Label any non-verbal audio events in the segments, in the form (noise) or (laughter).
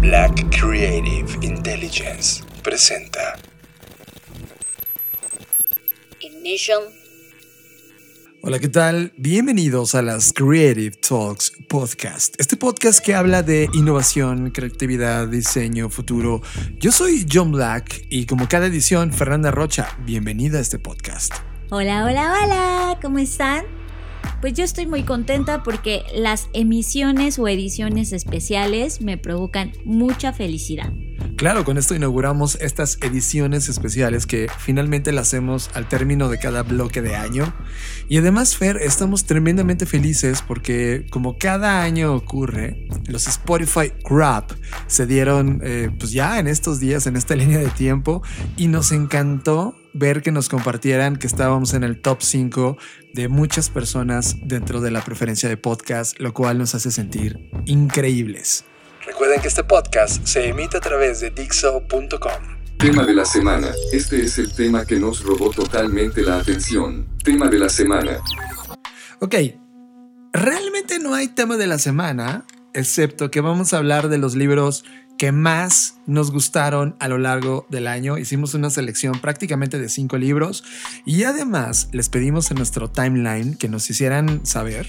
Black Creative Intelligence presenta Ignition. Hola, ¿qué tal? Bienvenidos a las Creative Talks Podcast. Este podcast que habla de innovación, creatividad, diseño, futuro. Yo soy John Black y como cada edición, Fernanda Rocha. Bienvenida a este podcast. Hola, hola, hola. ¿Cómo están? Pues yo estoy muy contenta porque las emisiones o ediciones especiales me provocan mucha felicidad. Claro, con esto inauguramos estas ediciones especiales que finalmente las hacemos al término de cada bloque de año. Y además, Fer, estamos tremendamente felices porque como cada año ocurre, los Spotify Grab se dieron eh, pues ya en estos días, en esta (laughs) línea de tiempo, y nos encantó ver que nos compartieran que estábamos en el top 5 de muchas personas dentro de la preferencia de podcast, lo cual nos hace sentir increíbles. Recuerden que este podcast se emite a través de Dixo.com. Tema de la semana. Este es el tema que nos robó totalmente la atención. Tema de la semana. Ok, realmente no hay tema de la semana, excepto que vamos a hablar de los libros que más nos gustaron a lo largo del año. Hicimos una selección prácticamente de cinco libros y además les pedimos en nuestro timeline que nos hicieran saber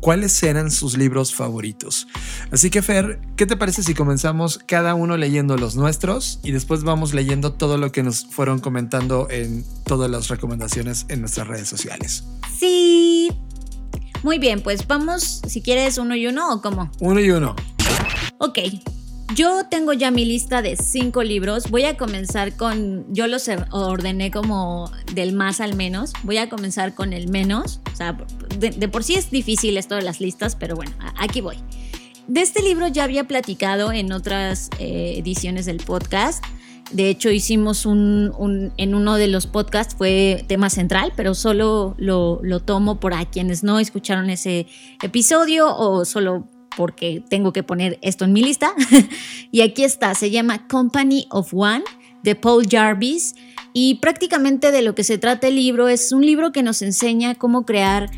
cuáles eran sus libros favoritos. Así que Fer, ¿qué te parece si comenzamos cada uno leyendo los nuestros y después vamos leyendo todo lo que nos fueron comentando en todas las recomendaciones en nuestras redes sociales? Sí. Muy bien, pues vamos, si quieres, uno y uno o cómo. Uno y uno. Ok. Yo tengo ya mi lista de cinco libros. Voy a comenzar con. Yo los ordené como del más al menos. Voy a comenzar con el menos. O sea, de, por sí es difícil esto de las listas, pero bueno, aquí voy. De este libro ya había platicado en otras eh, ediciones del podcast. De hecho, hicimos un, en uno de los podcasts, fue tema central, pero solo lo, lo tomo por a quienes no escucharon ese episodio o solo porque tengo que poner esto en mi lista. (laughs) y aquí está, se llama Company of One de Paul Jarvis. Y prácticamente de lo que se trata el libro es un libro que nos enseña cómo crear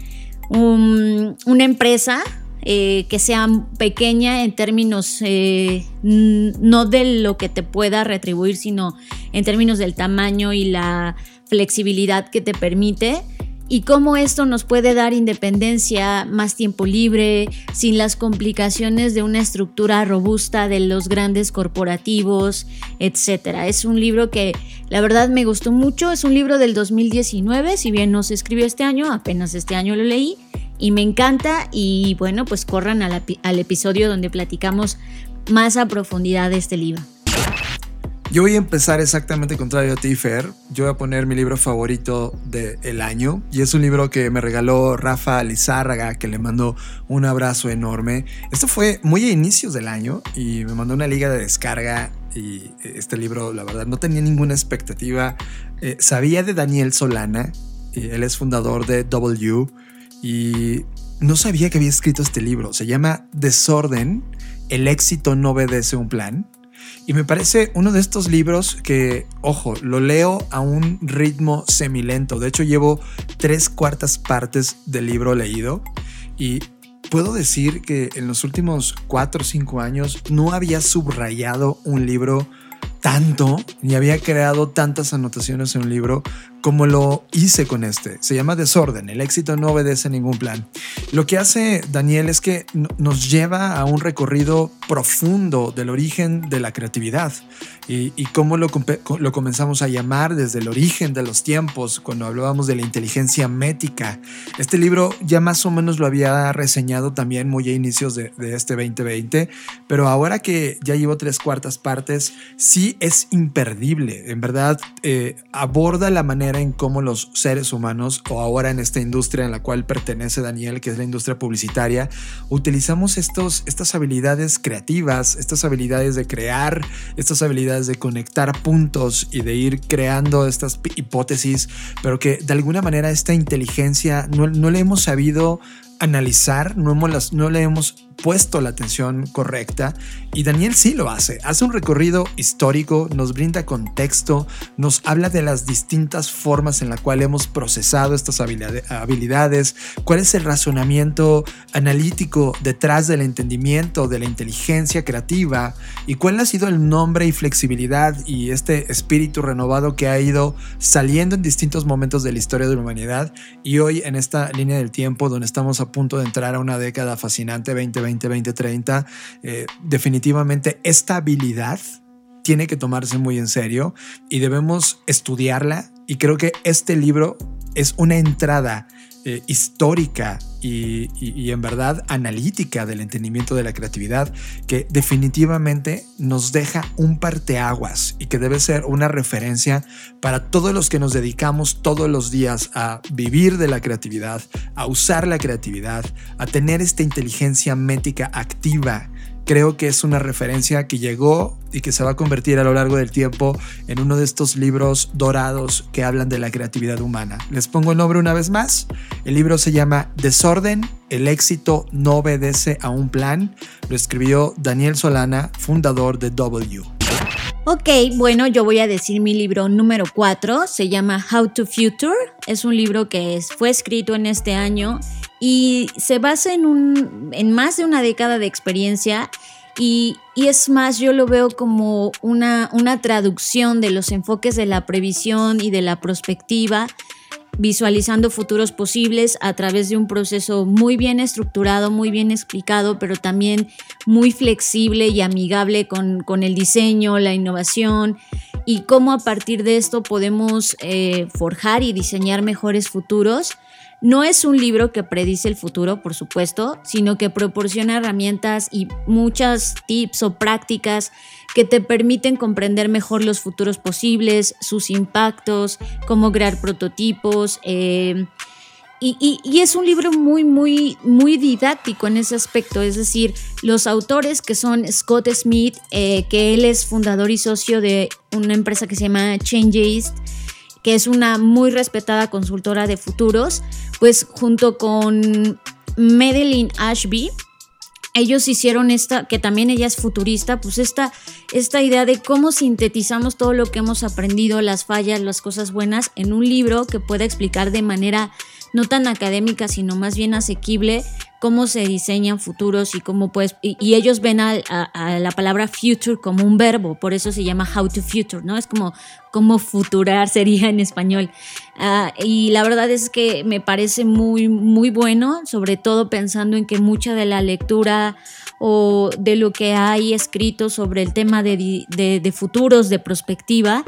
una empresa eh, que sea pequeña en términos eh, no de lo que te pueda retribuir, sino en términos del tamaño y la flexibilidad que te permite y cómo esto nos puede dar independencia, más tiempo libre, sin las complicaciones de una estructura robusta de los grandes corporativos, etc. Es un libro que la verdad me gustó mucho, es un libro del 2019, si bien no se escribió este año, apenas este año lo leí y me encanta y bueno, pues corran al, al episodio donde platicamos más a profundidad de este libro. Yo voy a empezar exactamente contrario a ti, Fer. Yo voy a poner mi libro favorito del año y es un libro que me regaló Rafa Lizárraga, que le mando un abrazo enorme. Esto fue muy a inicios del año y me mandó una liga de descarga y este libro, la verdad, no tenía ninguna expectativa. Eh, sabía de Daniel Solana, y él es fundador de W y no sabía que había escrito este libro. Se llama Desorden, el éxito no obedece un plan. Y me parece uno de estos libros que, ojo, lo leo a un ritmo semilento. De hecho, llevo tres cuartas partes del libro leído y puedo decir que en los últimos cuatro o cinco años no había subrayado un libro tanto ni había creado tantas anotaciones en un libro como lo hice con este. Se llama Desorden, el éxito no obedece ningún plan. Lo que hace Daniel es que nos lleva a un recorrido profundo del origen de la creatividad y, cómo lo, lo, comenzamos a llamar desde el origen de los tiempos, cuando hablábamos de la inteligencia mética. Este libro ya más o menos lo había reseñado también muy a inicios de, este 2020, pero ahora que ya llevo tres cuartas partes, sí es imperdible. En verdad, eh, aborda la manera en cómo los seres humanos, o ahora en esta industria en la cual pertenece Daniel, que es la industria publicitaria, utilizamos estos, estas habilidades creativas, estas habilidades de crear, estas habilidades de conectar puntos y de ir creando estas hipótesis, pero que de alguna manera esta inteligencia no, no le hemos sabido analizar, no, hemos, no le hemos puesto la atención correcta y Daniel sí lo hace. Hace un recorrido histórico, nos brinda contexto, nos habla de las distintas formas en la cual hemos procesado estas habilidades, cuál es el razonamiento analítico detrás del entendimiento, de la inteligencia creativa y cuál ha sido el nombre y flexibilidad y este espíritu renovado que ha ido saliendo en distintos momentos de la historia de la humanidad y hoy en esta línea del tiempo donde estamos a punto de entrar a una década fascinante 2020 2030, eh, definitivamente esta habilidad tiene que tomarse muy en serio y debemos estudiarla. Y creo que este libro es una entrada eh, histórica y, en verdad analítica del entendimiento de la creatividad que definitivamente nos deja un parteaguas y que debe ser una referencia para todos los que nos dedicamos todos los días a vivir de la creatividad, a usar la creatividad, a tener esta inteligencia métrica activa creo que es una referencia que llegó y que se va a convertir a lo largo del tiempo en uno de estos libros dorados que hablan de la creatividad humana. Les pongo el nombre una vez más. El libro se llama Desorden, el éxito no obedece a un plan. Lo escribió Daniel Solana, fundador de W. Ok, bueno, yo voy a decir mi libro número 4, se llama How to Future, es un libro que fue escrito en este año y se basa en, un, en más de una década de experiencia y, es más, yo lo veo como una, una traducción de los enfoques de la previsión y de la prospectiva visualizando futuros posibles a través de un proceso muy bien estructurado, muy bien explicado, pero también muy flexible y amigable con, el diseño, la innovación y cómo a partir de esto podemos eh, forjar y diseñar mejores futuros no es un libro que predice el futuro, por supuesto, sino que proporciona herramientas y muchas tips o prácticas que te permiten comprender mejor los futuros posibles, sus impactos, cómo crear prototipos. Eh, y, es un libro muy, muy, muy didáctico en ese aspecto. Es decir, los autores que son Scott Smith, eh, que él es fundador y socio de una empresa que se llama Changeist, que es una muy respetada consultora de futuros, pues junto con Madeline Ashby, ellos hicieron esta, que también ella es futurista, pues esta, esta idea de cómo sintetizamos todo lo que hemos aprendido, las fallas, las cosas buenas, en un libro que pueda explicar de manera no tan académica, sino más bien asequible, cómo se diseñan futuros y cómo puedes, y, ellos ven a, la palabra future como un verbo, por eso se llama how to future, ¿no? Es como cómo futurar sería en español. Ah, y la verdad es que me parece muy, muy bueno, sobre todo pensando en que mucha de la lectura o de lo que hay escrito sobre el tema de, de futuros, de perspectiva,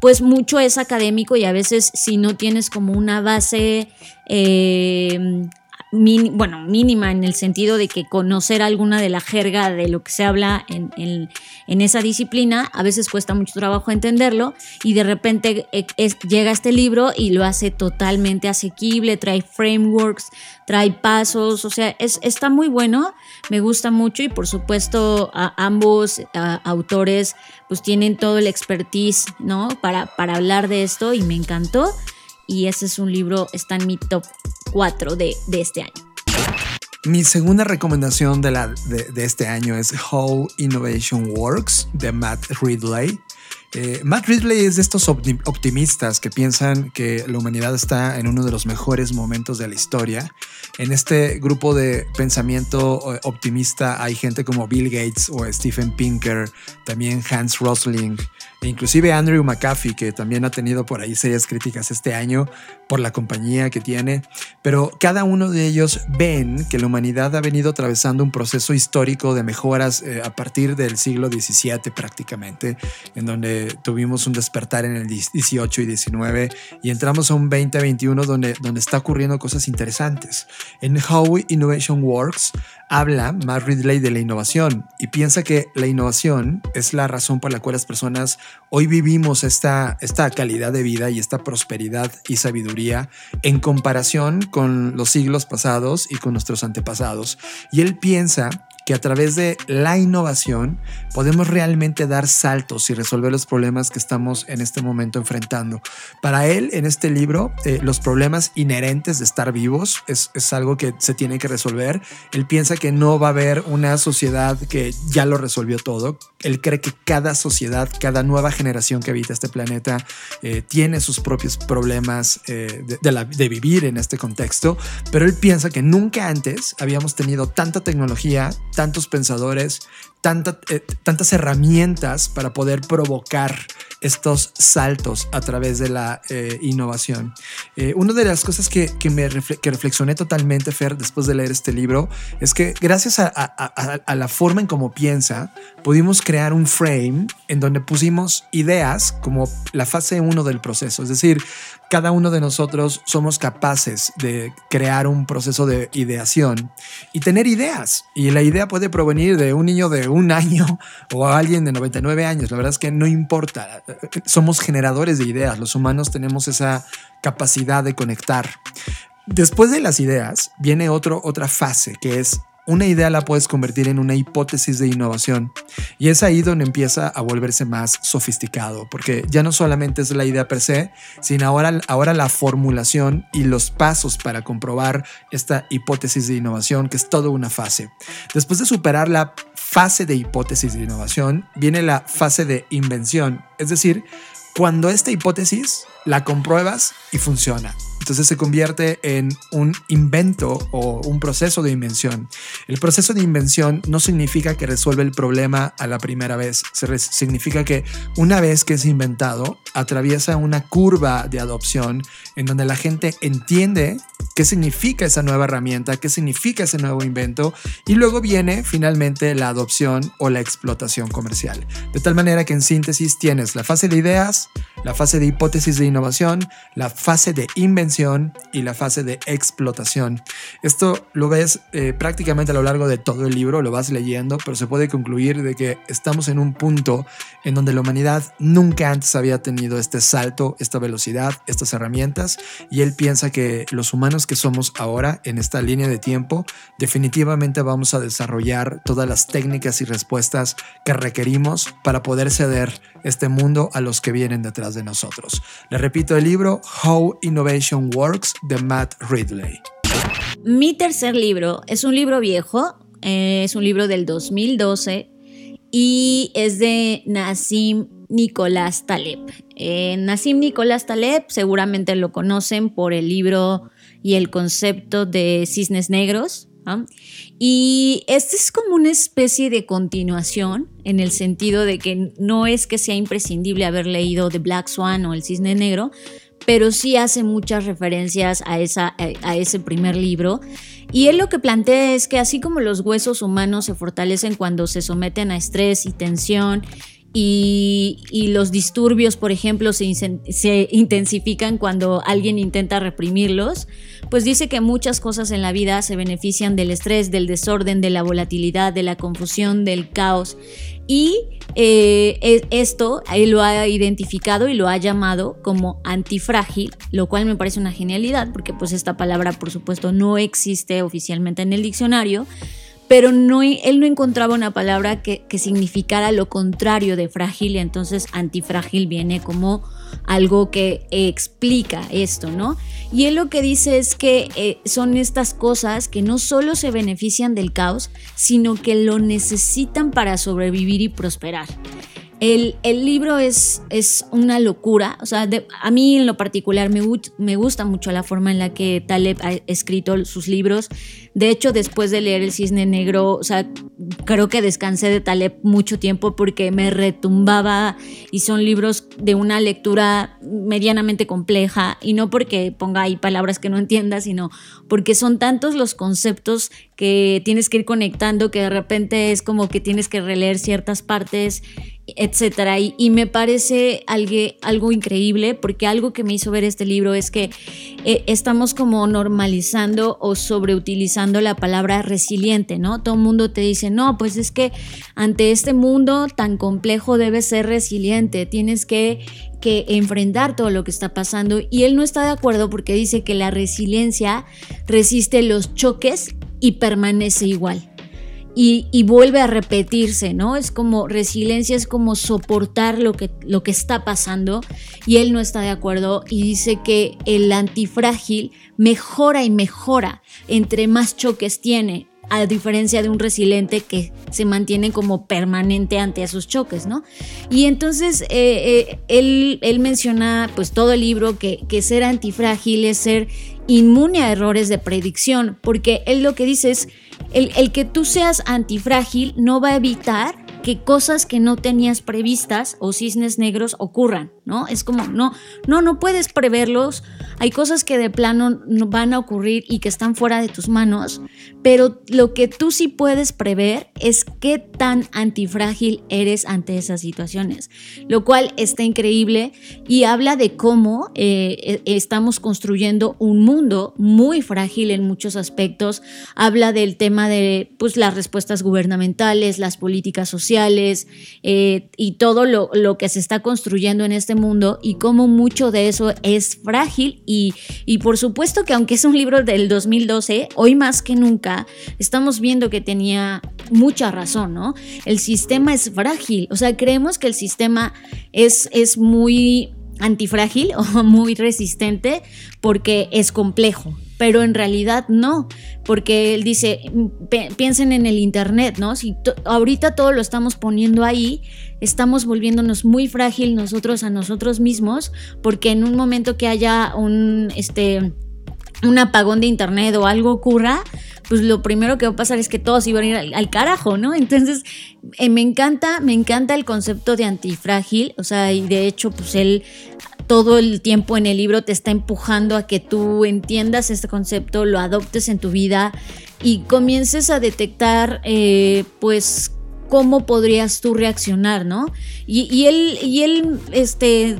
pues mucho es académico y a veces si no tienes como una base eh, bueno, mínima en el sentido de que conocer alguna de la jerga de lo que se habla en, esa disciplina, a veces cuesta mucho trabajo entenderlo y de repente eh, llega este libro y lo hace totalmente asequible, trae frameworks, trae pasos, o sea, es, está muy bueno, me gusta mucho y por supuesto ambos autores pues tienen todo el expertise, ¿no? Para, para hablar de esto y me encantó y ese es un libro, está en mi top 4 de, este año. Mi segunda recomendación de, la, de, este año es How Innovation Works de Matt Ridley. Eh, Matt Ridley es de estos optimistas que piensan que la humanidad está en uno de los mejores momentos de la historia. En este grupo de pensamiento eh, optimista hay gente como Bill Gates o Stephen Pinker, también Hans Rosling, e inclusive Andrew McAfee, que también ha tenido por ahí serias críticas este año por la compañía que tiene, pero cada uno de ellos ven que la humanidad ha venido atravesando un proceso histórico de mejoras eh, a partir del siglo XVII prácticamente, en donde tuvimos un despertar en el 18 y 19 y entramos a un 2021 donde, donde está ocurriendo cosas interesantes. En How Innovation Works habla Matt Ridley de la innovación y piensa que la innovación es la razón por la cual las personas hoy vivimos esta, esta calidad de vida y esta prosperidad y sabiduría en comparación con los siglos pasados y con nuestros antepasados. Y él piensa que a través de la innovación podemos realmente dar saltos y resolver los problemas que estamos en este momento enfrentando. Para él, en este libro, eh, los problemas inherentes de estar vivos es, es algo que se tiene que resolver. Él piensa que no va a haber una sociedad que ya lo resolvió todo. Él cree que cada sociedad, cada nueva generación que habita este planeta eh, tiene sus propios problemas eh, de, vivir en este contexto, pero él piensa que nunca antes habíamos tenido tanta tecnología, tantos pensadores, eh, tantas herramientas para poder provocar estos saltos a través de la eh, innovación. Eh, una de las cosas que, me que reflexioné totalmente, Fer, después de leer este libro, es que gracias a, a, la forma en cómo piensa, pudimos crear un frame en donde pusimos ideas como la fase 1 del proceso. Es decir, cada uno de nosotros somos capaces de crear un proceso de ideación y tener ideas. Y la idea puede provenir de un niño de un año o alguien de 99 años. La verdad es que no importa. Somos generadores de ideas. Los humanos tenemos esa capacidad de conectar. Después de las ideas viene otro, otra fase que es una idea la puedes convertir en una hipótesis de innovación. Y es ahí donde empieza a volverse más sofisticado, porque ya no solamente es la idea per se, sino ahora, ahora la formulación y los pasos para comprobar esta hipótesis de innovación, que es toda una fase. Después de superar la fase de hipótesis de innovación, viene la fase de invención, es decir, cuando esta hipótesis la compruebas y funciona. Entonces se convierte en un invento o un proceso de invención. El proceso de invención no significa que resuelve el problema a la primera vez. significa que una vez que es inventado, atraviesa una curva de adopción en donde la gente entiende qué significa esa nueva herramienta, qué significa ese nuevo invento y luego viene finalmente la adopción o la explotación comercial. De tal manera que en síntesis tienes la fase de ideas, la fase de hipótesis de innovación, la fase de invención y la fase de explotación. Esto lo ves eh, prácticamente a lo largo de todo el libro, lo vas leyendo, pero se puede concluir de que estamos en un punto en donde la humanidad nunca antes había tenido este salto, esta velocidad, estas herramientas y él piensa que los humanos que somos ahora en esta línea de tiempo definitivamente vamos a desarrollar todas las técnicas y respuestas que requerimos para poder ceder este mundo a los que vienen detrás de nosotros. Le repito el libro How Innovation Works de Matt Ridley. Mi tercer libro es un libro viejo, eh, es un libro del 2012 y es de Nassim Nicolás Taleb. Eh, Nassim Nicolás Taleb seguramente lo conocen por el libro y el concepto de cisnes negros, y este es como una especie de continuación en el sentido de que no es que sea imprescindible haber leído The Black Swan o El Cisne Negro, pero sí hace muchas referencias a, esa, a ese primer libro. Y él lo que plantea es que así como los huesos humanos se fortalecen cuando se someten a estrés y tensión y, los disturbios, por ejemplo, se, intensifican cuando alguien intenta reprimirlos, pues dice que muchas cosas en la vida se benefician del estrés, del desorden, de la volatilidad, de la confusión, del caos. Y eh, esto él lo ha identificado y lo ha llamado como antifrágil, lo cual me parece una genialidad, porque pues esta palabra por supuesto no existe oficialmente en el diccionario pero no, él no encontraba una palabra que, significara lo contrario de frágil, y entonces antifrágil viene como algo que explica esto, ¿no? Y él lo que dice es que eh, son estas cosas que no solo se benefician del caos, sino que lo necesitan para sobrevivir y prosperar. El, libro es, es, una locura, o sea, a mí en lo particular me, me, gusta mucho la forma en la que Taleb ha escrito sus libros. De hecho, después de leer El Cisne Negro, o sea, creo que descansé de Taleb mucho tiempo porque me retumbaba y son libros de una lectura medianamente compleja y no porque ponga ahí palabras que no entienda, sino porque son tantos los conceptos que tienes que ir conectando que de repente es como que tienes que releer ciertas partes etcétera. Y, me parece algo, increíble porque algo que me hizo ver este libro es que eh, estamos como normalizando o sobreutilizando la palabra resiliente, ¿no? Todo el mundo te dice, no, pues es que ante este mundo tan complejo debes ser resiliente, tienes que, que enfrentar todo lo que está pasando. Y él no está de acuerdo porque dice que la resiliencia resiste los choques y permanece igual. y, vuelve a repetirse, ¿no? Es como resiliencia, es como soportar lo que, lo que está pasando y él no está de acuerdo y dice que el antifrágil mejora y mejora entre más choques tiene a diferencia de un resiliente que se mantiene como permanente ante esos choques, ¿no? Y entonces eh, eh, él, menciona pues todo el libro que, que ser antifrágil es ser inmune a errores de predicción, porque él lo que dice es el, el que tú seas antifrágil no va a evitar que cosas que no tenías previstas o cisnes negros ocurran, ¿no? Es como, no, no, no puedes preverlos, hay cosas que de plano no van a ocurrir y que están fuera de tus manos, pero lo que tú sí puedes prever es qué tan antifrágil eres ante esas situaciones, lo cual está increíble y habla de cómo eh, e, estamos construyendo un mundo muy frágil en muchos aspectos, habla del tema de pues, las respuestas gubernamentales, las políticas sociales eh, y todo lo, lo que se está construyendo en este mundo y cómo mucho de eso es frágil y, por supuesto que aunque es un libro del 2012, hoy más que nunca estamos viendo que tenía mucha razón, ¿no? El sistema es frágil, o sea, creemos que el sistema es, es muy antifrágil (laughs) o muy resistente porque es complejo, pero en realidad no, porque él dice, piensen en el Internet, ¿no? Si ahorita todo lo estamos poniendo ahí, estamos volviéndonos muy frágil nosotros a nosotros mismos, porque en un momento que haya un, este, un apagón de Internet o algo ocurra, pues lo primero que va a pasar es que todos iban a ir al, carajo, ¿no? Entonces, eh, me encanta, me encanta el concepto de antifrágil, o sea, y de hecho, pues él todo el tiempo en el libro te está empujando a que tú entiendas este concepto, lo adoptes en tu vida y comiences a detectar, eh, pues, cómo podrías tú reaccionar, ¿no? Y, él, y él, este,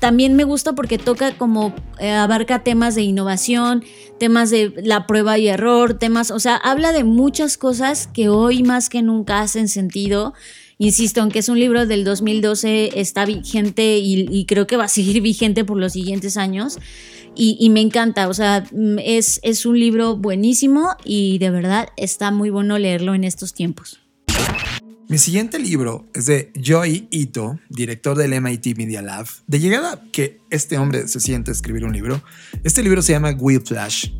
también me gusta porque toca como eh, abarca temas de innovación, temas de la prueba y error, temas, o sea, habla de muchas cosas que hoy más que nunca hacen sentido. Insisto, aunque es un libro del 2012, está vigente y, creo que va a seguir (laughs) vigente por los siguientes años. Y, me encanta, o sea, mm, es, es un libro buenísimo y de verdad está muy bueno leerlo en estos tiempos. Mi siguiente libro es de Joy Ito, director del MIT Media Lab. De llegada que este hombre se siente a escribir un libro, este libro se llama Whiplash.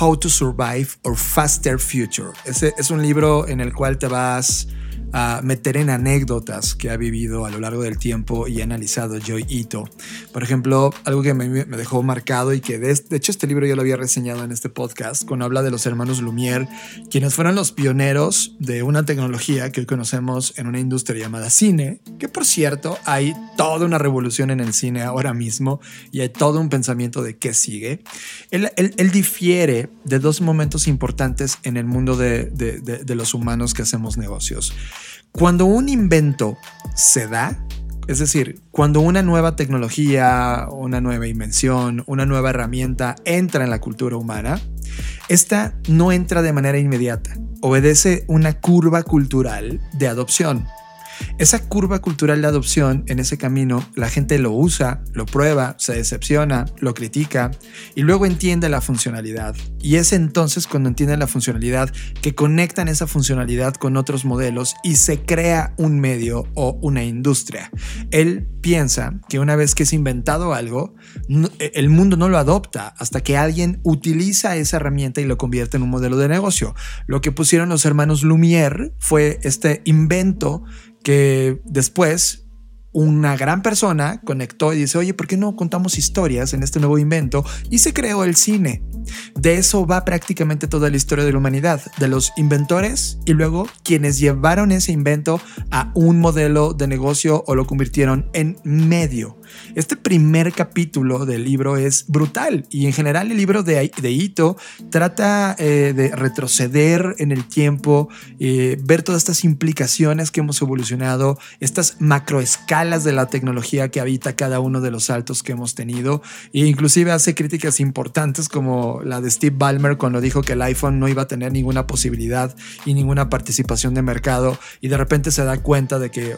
How to Survive or Faster Future. Ese es un libro en el cual te vas a meter en anécdotas que ha vivido a lo largo del tiempo y ha analizado Joy Ito. Por ejemplo, algo que me, dejó marcado y que de, hecho este libro yo lo había reseñado en este podcast, cuando habla de los hermanos Lumière, quienes fueron los pioneros de una tecnología que hoy conocemos en una industria llamada cine, que por cierto hay toda una revolución en el cine ahora mismo y hay todo un pensamiento de qué sigue. Él, difiere de dos momentos importantes en el mundo de, de los humanos que hacemos negocios. Cuando un invento se da, es decir, cuando una nueva tecnología, una nueva invención, una nueva herramienta entra en la cultura humana, esta no entra de manera inmediata, obedece una curva cultural de adopción. Esa curva cultural de adopción, en ese camino, la gente lo usa, lo prueba, se decepciona, lo critica y luego entiende la funcionalidad. Y es entonces cuando entienden la funcionalidad que conectan esa funcionalidad con otros modelos y se crea un medio o una industria. Él piensa que una vez que es inventado algo, el mundo no lo adopta hasta que alguien utiliza esa herramienta y lo convierte en un modelo de negocio. Lo que pusieron los hermanos Lumière fue este invento que después una gran persona conectó y dice, oye, ¿por qué no contamos historias en este nuevo invento? Y se creó el cine. De eso va prácticamente toda la historia de la humanidad, de los inventores y luego quienes llevaron ese invento a un modelo de negocio o lo convirtieron en medio. Este primer capítulo del libro es brutal y en general el libro de, de Ito trata eh, de retroceder en el tiempo, eh, ver todas estas implicaciones que hemos evolucionado, estas macroescalas de la tecnología que habita cada uno de los saltos que hemos tenido e inclusive hace críticas importantes como la de Steve Ballmer cuando dijo que el iPhone no iba a tener ninguna posibilidad y ninguna participación de mercado y de repente se da cuenta de que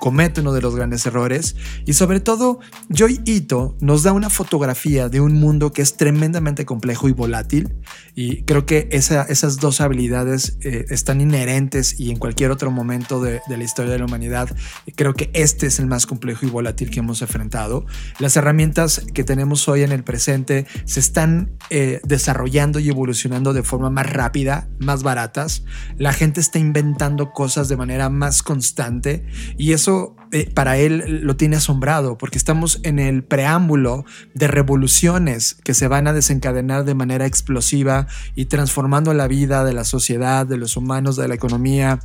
comete uno de los grandes errores. Y sobre todo, Joy Ito nos da una fotografía de un mundo que es tremendamente complejo y volátil. Y creo que esas dos habilidades eh, están inherentes y en cualquier otro momento de, la historia de la humanidad. Creo que este es el más complejo y volátil que hemos enfrentado. Las herramientas que tenemos hoy en el presente se están eh, desarrollando y evolucionando de forma más rápida, más baratas. La gente está inventando cosas de manera más constante y eso eh, para él lo tiene asombrado porque estamos en el preámbulo de revoluciones que se van a desencadenar de manera explosiva y transformando la vida de la sociedad, de los humanos, de la economía,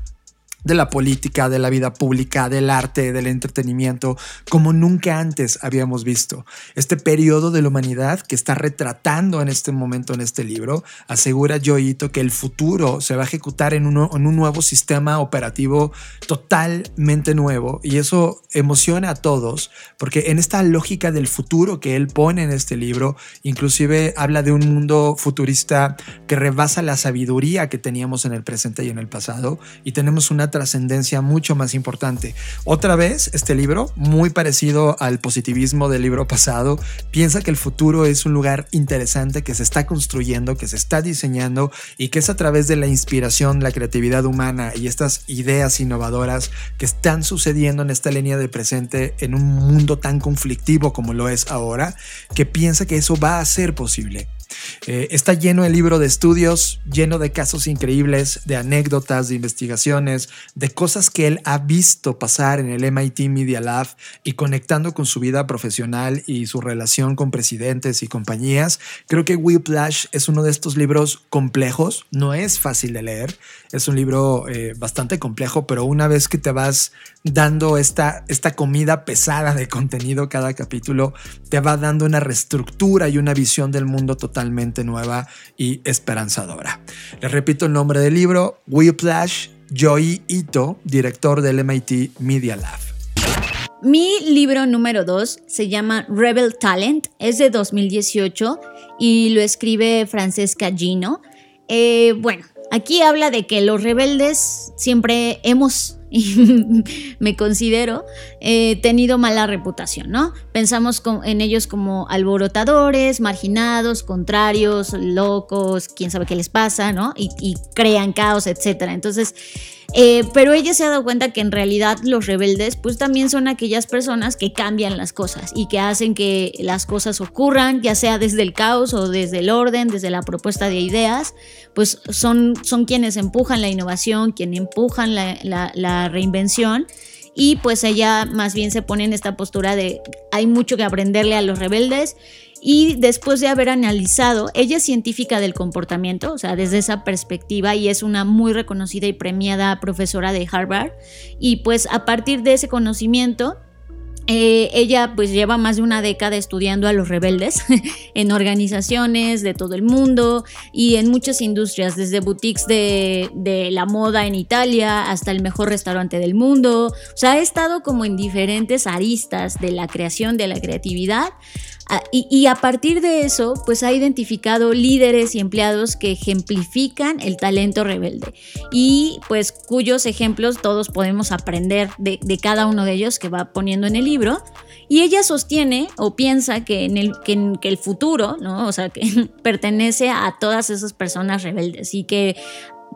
de la política, de la vida pública, del arte, del entretenimiento, como nunca antes habíamos visto. Este periodo de la humanidad que está retratando en este momento en este libro, asegura Joito que el futuro se va a ejecutar en, en un nuevo sistema operativo totalmente nuevo y eso emociona a todos porque en esta lógica del futuro que él pone en este libro, inclusive habla de un mundo futurista que rebasa la sabiduría que teníamos en el presente y en el pasado y tenemos una trascendencia mucho más importante. Otra vez, este libro, muy parecido al positivismo del libro pasado, piensa que el futuro es un lugar interesante que se está construyendo, que se está diseñando y que es a través de la inspiración, la creatividad humana y estas ideas innovadoras que están sucediendo en esta línea de presente en un mundo tan conflictivo como lo es ahora, que piensa que eso va a ser posible. Eh, está lleno el libro de estudios, lleno de casos increíbles, de anécdotas, de investigaciones, de cosas que él ha visto pasar en el MIT Media Lab y conectando con su vida profesional y su relación con presidentes y compañías. Creo que Whiplash es uno de estos libros complejos, no es fácil de leer, es un libro eh, bastante complejo, pero una vez que te vas dando esta, esta comida pesada de contenido cada capítulo, te va dando una reestructura y una visión del mundo totalmente nueva y esperanzadora. Les repito el nombre del libro, Whiplash, Joy Ito, director del MIT Media Lab. Mi libro número 2 se llama Rebel Talent, es de 2018 y lo escribe Francesca Gino. Eh, bueno, Aquí habla de que los rebeldes siempre hemos, (laughs) me considero, eh, tenido mala reputación, ¿no? Pensamos en ellos como alborotadores, marginados, contrarios, locos, quién sabe qué les pasa, ¿no? Y, y crean caos, etc. Entonces, eh, pero ella se ha dado cuenta que en realidad los rebeldes pues también son aquellas personas que cambian las cosas y que hacen que las cosas ocurran, ya sea desde el caos o desde el orden, desde la propuesta de ideas, pues son, son quienes empujan la innovación, quienes empujan la, la reinvención. Y pues ella más bien se pone en esta postura de hay mucho que aprenderle a los rebeldes y después de haber analizado, ella es científica del comportamiento, o sea, desde esa perspectiva y es una muy reconocida y premiada profesora de Harvard. Y pues a partir de ese conocimiento, eh, ella pues lleva más de una década estudiando a los rebeldes (laughs) en organizaciones de todo el mundo y en muchas industrias, desde boutiques de, de, la moda en Italia hasta el mejor restaurante del mundo. O sea, ha estado como en diferentes aristas de la creación, de la creatividad Ah, y, a partir de eso, pues ha identificado líderes y empleados que ejemplifican el talento rebelde y pues cuyos ejemplos todos podemos aprender de, cada uno de ellos que va poniendo en el libro. Y ella sostiene o piensa que, en el, que, el futuro, ¿no? O sea, que (laughs) pertenece a todas esas personas rebeldes y que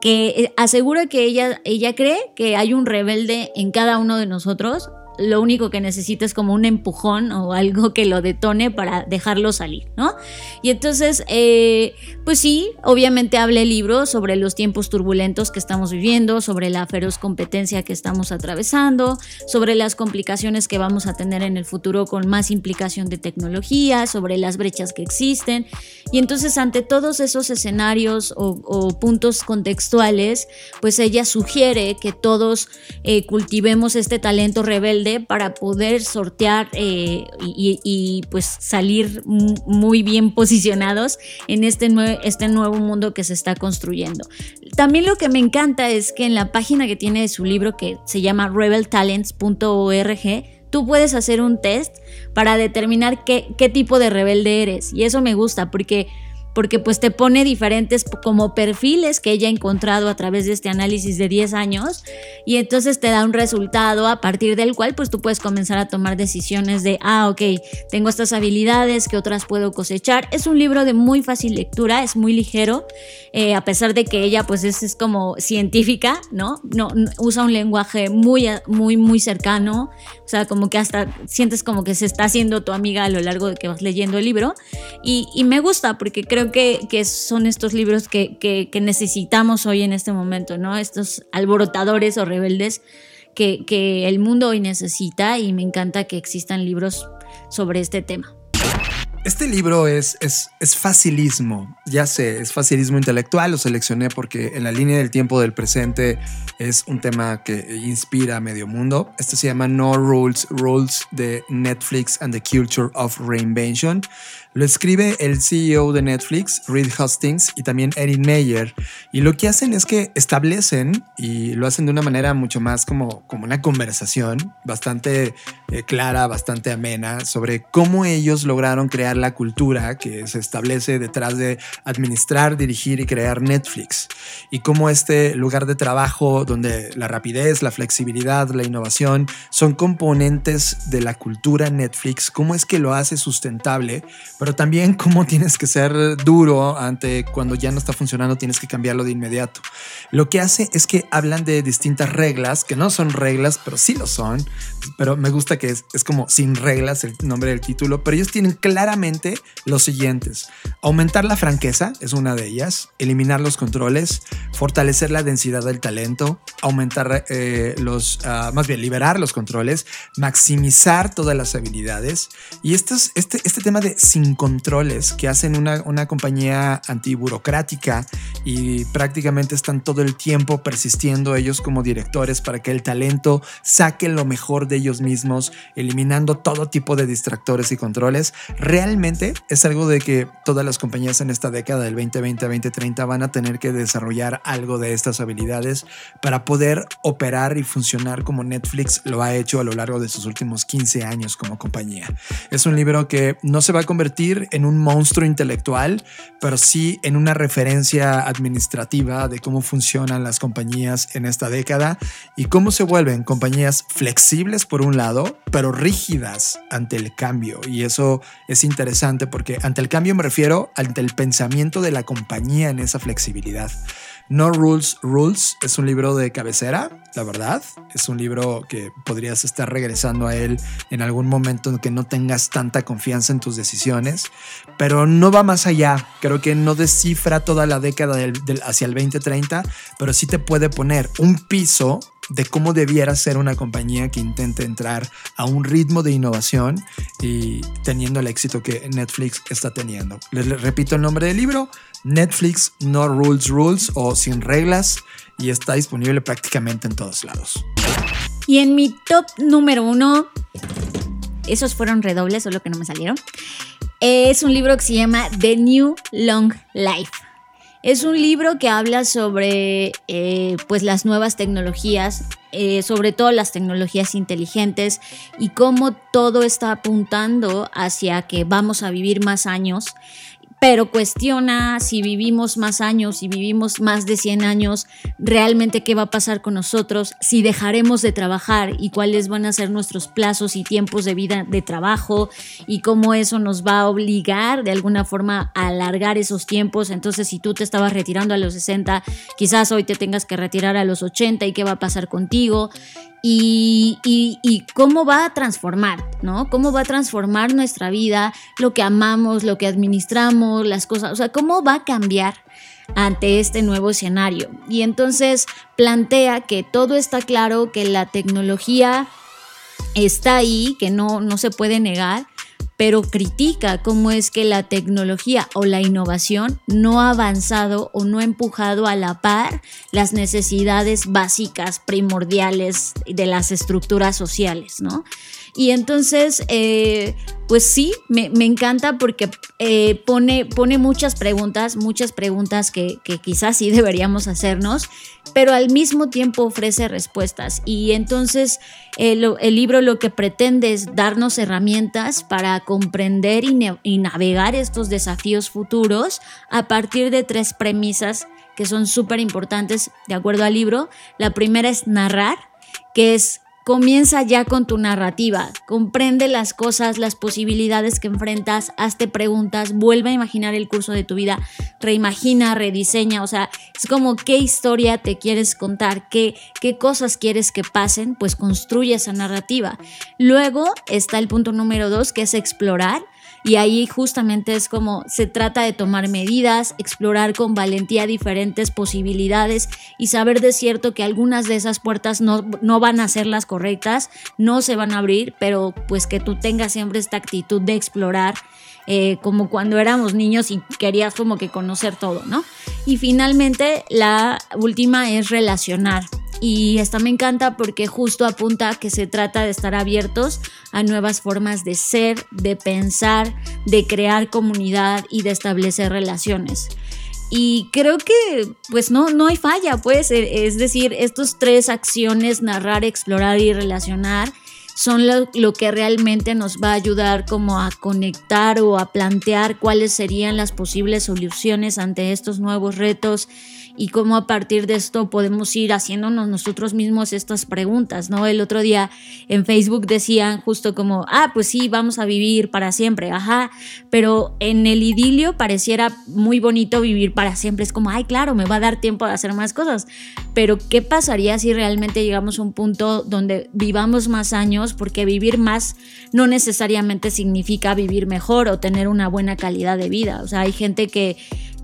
que asegura que ella, ella cree que hay un rebelde en cada uno de nosotros lo único que necesita es como un empujón o algo que lo detone para dejarlo salir, ¿no? Y entonces, eh, pues sí, obviamente habla el libro sobre los tiempos turbulentos que estamos viviendo, sobre la feroz competencia que estamos atravesando, sobre las complicaciones que vamos a tener en el futuro con más implicación de tecnología, sobre las brechas que existen. Y entonces, ante todos esos escenarios o, puntos contextuales, pues ella sugiere que todos eh, cultivemos este talento rebelde para poder sortear eh, y, pues salir muy bien posicionados en este, este nuevo mundo que se está construyendo. También lo que me encanta es que en la página que tiene de su libro que se llama rebeltalents.org, tú puedes hacer un test para determinar qué, qué tipo de rebelde eres. Y eso me gusta porque porque pues te pone diferentes como perfiles que ella ha encontrado a través de este análisis de 10 años y entonces te da un resultado a partir del cual pues tú puedes comenzar a tomar decisiones de, ah, ok, tengo estas habilidades que otras puedo cosechar. Es un libro de muy fácil lectura, es muy ligero, eh, a pesar de que ella pues es, como científica, ¿no? ¿no? Usa un lenguaje muy, muy, muy cercano, o sea, como que hasta sientes como que se está haciendo tu amiga a lo largo de que vas leyendo el libro y, y me gusta porque creo que, son estos libros que, necesitamos hoy en este momento, ¿no? Estos alborotadores o rebeldes que, que el mundo hoy necesita y me encanta que existan libros sobre este tema. Este libro es, es, es, facilismo, ya sé, es facilismo intelectual, lo seleccioné porque en la línea del tiempo del presente es un tema que inspira a medio mundo. Este se llama No Rules, Rules de Netflix and the Culture of Reinvention. Lo escribe el CEO de Netflix, Reed Hastings, y también Erin Meyer. Y lo que hacen es que establecen, y lo hacen de una manera mucho más como, como una conversación bastante eh, clara, bastante amena, sobre cómo ellos lograron crear la cultura que se establece detrás de administrar, dirigir y crear Netflix. Y cómo este lugar de trabajo donde la rapidez, la flexibilidad, la innovación son componentes de la cultura Netflix, cómo es que lo hace sustentable también cómo tienes que ser duro ante cuando ya no está funcionando, tienes que cambiarlo de inmediato. Lo que hace es que hablan de distintas reglas, que no son reglas, pero sí lo son, pero me gusta que es, es como sin reglas el nombre del título, pero ellos tienen claramente los siguientes. Aumentar la franqueza es una de ellas, eliminar los controles, fortalecer la densidad del talento, aumentar eh, los, uh, más bien liberar los controles, maximizar todas las habilidades. Y este, este, este tema de sin controles que hacen una, una compañía antiburocrática y prácticamente están todo el tiempo persistiendo ellos como directores para que el talento saque lo mejor de ellos mismos, eliminando todo tipo de distractores y controles. Realmente es algo de que todas las compañías en esta década del 2020-2030 van a tener que desarrollar algo de estas habilidades para poder operar y funcionar como Netflix lo ha hecho a lo largo de sus últimos 15 años como compañía. Es un libro que no se va a convertir en un monstruo intelectual, pero sí en una referencia administrativa de cómo funcionan las compañías en esta década y cómo se vuelven compañías flexibles por un lado, pero rígidas ante el cambio. Y eso es interesante porque ante el cambio me refiero ante el pensamiento de la compañía en esa flexibilidad. No Rules Rules es un libro de cabecera, la verdad. Es un libro que podrías estar regresando a él en algún momento en que no tengas tanta confianza en tus decisiones, pero no va más allá. Creo que no descifra toda la década hacia el 2030, pero sí te puede poner un piso de cómo debiera ser una compañía que intente entrar a un ritmo de innovación y teniendo el éxito que Netflix está teniendo. Les, repito el nombre del libro, Netflix No Rules Rules o Sin Reglas y está disponible prácticamente en todos lados. Y en mi top número uno, esos fueron redobles, solo que no me salieron. Es un libro que se llama The New Long Life. Es un libro que habla sobre eh, pues las nuevas tecnologías, eh, sobre todo las tecnologías inteligentes y cómo todo está apuntando hacia que vamos a vivir más años pero cuestiona si vivimos más años, si vivimos más de 100 años, realmente qué va a pasar con nosotros, si dejaremos de trabajar y cuáles van a ser nuestros plazos y tiempos de vida de trabajo y cómo eso nos va a obligar de alguna forma a alargar esos tiempos. Entonces, si tú te estabas retirando a los 60, quizás hoy te tengas que retirar a los 80 y qué va a pasar contigo y, cómo va a transformar, ¿no? Cómo va a transformar nuestra vida, lo que amamos, lo que administramos, las cosas, o sea, cómo va a cambiar ante este nuevo escenario. Y entonces plantea que todo está claro, que la tecnología está ahí, que no, no se puede negar, pero critica cómo es que la tecnología o la innovación no ha avanzado o no ha empujado a la par las necesidades básicas, primordiales de las estructuras sociales, ¿no? Y entonces, eh, pues sí, me, encanta porque eh, pone, pone muchas preguntas, muchas preguntas que, quizás sí deberíamos hacernos, pero al mismo tiempo ofrece respuestas. Y entonces el, libro lo que pretende es darnos herramientas para comprender y navegar estos desafíos futuros a partir de tres premisas que son súper importantes de acuerdo al libro. La primera es narrar, que es comienza ya con tu narrativa, comprende las cosas, las posibilidades que enfrentas, hazte preguntas, vuelve a imaginar el curso de tu vida, reimagina, rediseña, o sea, es como qué historia te quieres contar, qué, qué cosas quieres que pasen, pues construye esa narrativa. Luego está el punto número dos, que es explorar y ahí justamente es como se trata de tomar medidas, explorar con valentía diferentes posibilidades y saber de cierto que algunas de esas puertas no, no van a ser las correctas, no se van a abrir, pero pues que tú tengas siempre esta actitud de explorar. Eh, como cuando éramos niños y querías como que conocer todo, ¿no? Y finalmente la última es relacionar. Y esta me encanta porque justo apunta que se trata de estar abiertos a nuevas formas de ser, de pensar, de crear comunidad y de establecer relaciones. Y creo que pues no, no hay falla, pues, e, es decir, estas tres acciones, narrar, explorar y relacionar, son lo, que realmente nos va a ayudar como a conectar o a plantear cuáles serían las posibles soluciones ante estos nuevos retos y cómo a partir de esto podemos ir haciéndonos nosotros mismos estas preguntas, ¿no? El otro día en Facebook decían justo como, ah, pues sí, vamos a vivir para siempre, ajá, pero en el idilio pareciera muy bonito vivir para siempre, es como, ay, claro, me va a dar tiempo de hacer más cosas, pero ¿qué pasaría si realmente llegamos a un punto donde vivamos más años? Porque vivir más no necesariamente significa vivir mejor o tener una buena calidad de vida, o sea, hay gente que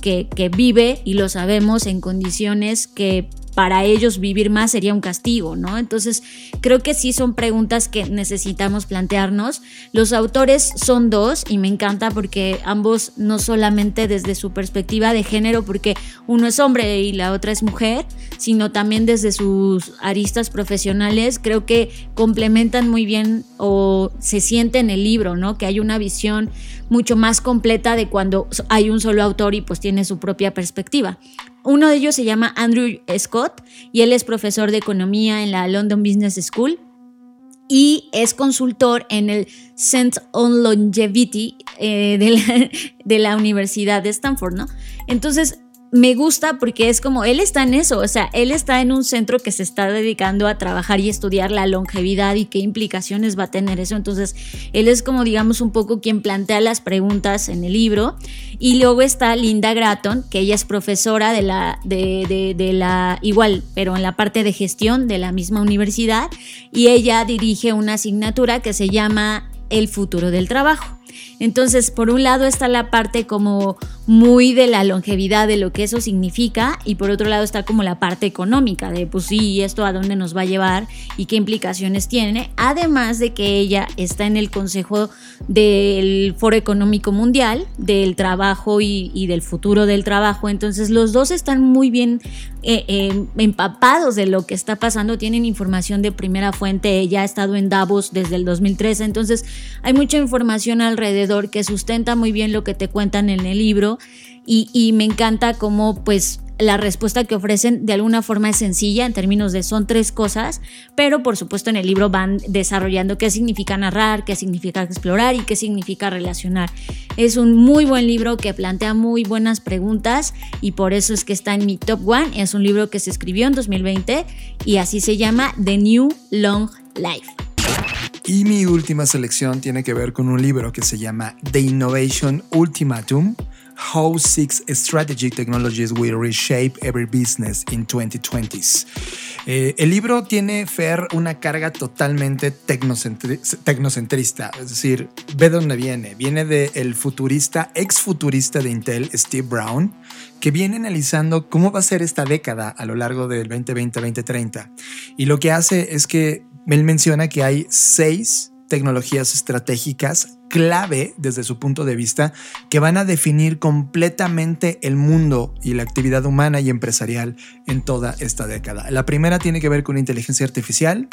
que, vive, y lo sabemos, en condiciones que para ellos vivir más sería un castigo, ¿no? Entonces, creo que sí son preguntas que necesitamos plantearnos. Los autores son dos y me encanta porque ambos no solamente desde su perspectiva de género, porque uno es hombre y la otra es mujer, sino también desde sus aristas profesionales, creo que complementan muy bien o se siente en el libro, ¿no? Que hay una visión mucho más completa de cuando hay un solo autor y pues tiene su propia perspectiva. Uno de ellos se llama Andrew Scott y él es profesor de economía en la London Business School y es consultor en el Center on Longevity eh, de, la, (laughs) de, la, Universidad de Stanford, ¿no? Entonces, me gusta porque es como, él está en eso, o sea, él está en un centro que se está dedicando a trabajar y estudiar la longevidad y qué implicaciones va a tener eso. Entonces, él es como, digamos, un poco quien plantea las preguntas en el libro. Y luego está Linda Gratton, que ella es profesora de la, de, de la, igual, pero en la parte de gestión de la misma universidad. Y ella dirige una asignatura que se llama El futuro del trabajo. Entonces, por un lado está la parte como muy de la longevidad, de lo que eso significa, y por otro lado está como la parte económica, de pues sí, esto a dónde nos va a llevar y qué implicaciones tiene, además de que ella está en el Consejo del Foro Económico Mundial, del trabajo y, del futuro del trabajo, entonces los dos están muy bien eh, eh, empapados de lo que está pasando, tienen información de primera fuente, ella ha estado en Davos desde el 2013, entonces hay mucha información alrededor que sustenta muy bien lo que te cuentan en el libro y, me encanta cómo pues la respuesta que ofrecen de alguna forma es sencilla en términos de son tres cosas, pero por supuesto en el libro van desarrollando qué significa narrar, qué significa explorar y qué significa relacionar. Es un muy buen libro que plantea muy buenas preguntas y por eso es que está en mi top one. Es un libro que se escribió en 2020 y así se llama The New Long Life. Y mi última selección tiene que ver con un libro que se llama The Innovation Ultimatum How Six Strategic Technologies Will Reshape Every Business in 2020s. Eh, el libro tiene, Fer, una carga totalmente tecnocentrista, es decir, ve de dónde viene. Viene del futurista, ex futurista de Intel, Steve Brown, que viene analizando cómo va a ser esta década a lo largo del 2020-2030. Y lo que hace es que él menciona que hay seis tecnologías estratégicas clave desde su punto de vista que van a definir completamente el mundo y la actividad humana y empresarial en toda esta década. La primera tiene que ver con inteligencia artificial,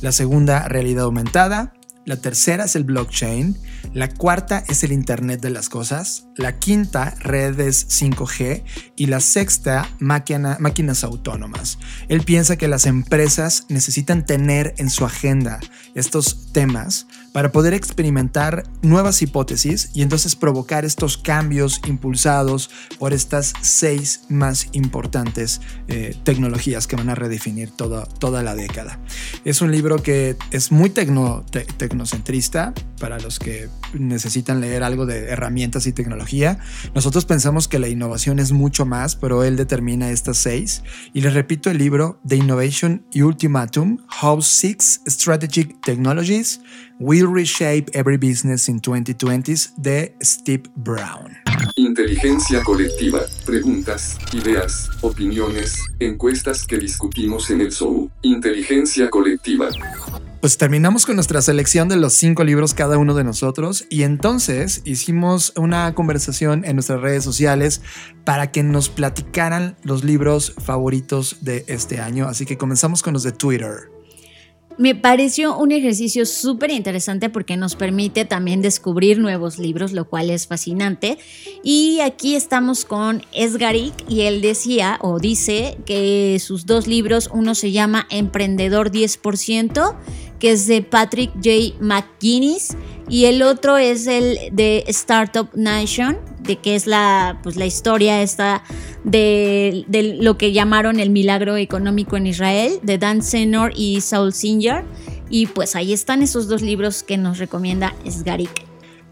la segunda realidad aumentada, la tercera es el blockchain, la cuarta es el Internet de las Cosas, la quinta redes 5G y la sexta máquinas autónomas. Él piensa que las empresas necesitan tener en su agenda estos temas para poder experimentar nuevas hipótesis y entonces provocar estos cambios impulsados por estas seis más importantes eh, tecnologías que van a redefinir toda, toda la década. Es un libro que es muy tecno, tecnocentrista para los que necesitan leer algo de herramientas y tecnología. Nosotros pensamos que la innovación es mucho más, pero él determina estas seis. Y les repito el libro The Innovation Ultimatum, How Six Strategic Technologies Will Reshape Every Business in 2020s de Steve Brown. Inteligencia colectiva, preguntas, ideas, opiniones, encuestas que discutimos en el show. Inteligencia colectiva. Pues terminamos con nuestra selección de los cinco libros cada uno de nosotros y entonces hicimos una conversación en nuestras redes sociales para que nos platicaran los libros favoritos de este año. Así que comenzamos con los de Twitter. Me pareció un ejercicio súper interesante porque nos permite también descubrir nuevos libros, lo cual es fascinante. Y aquí estamos con Esgarik y él decía o dice que sus dos libros, uno se llama Emprendedor 10%, que es de Patrick J. McGuinness, y el otro es el de Startup Nation, de que es la, pues, la historia esta de, lo que llamaron el milagro económico en Israel, de Dan Senor y Saul Singer. Y pues ahí están esos dos libros que nos recomienda Sgarik.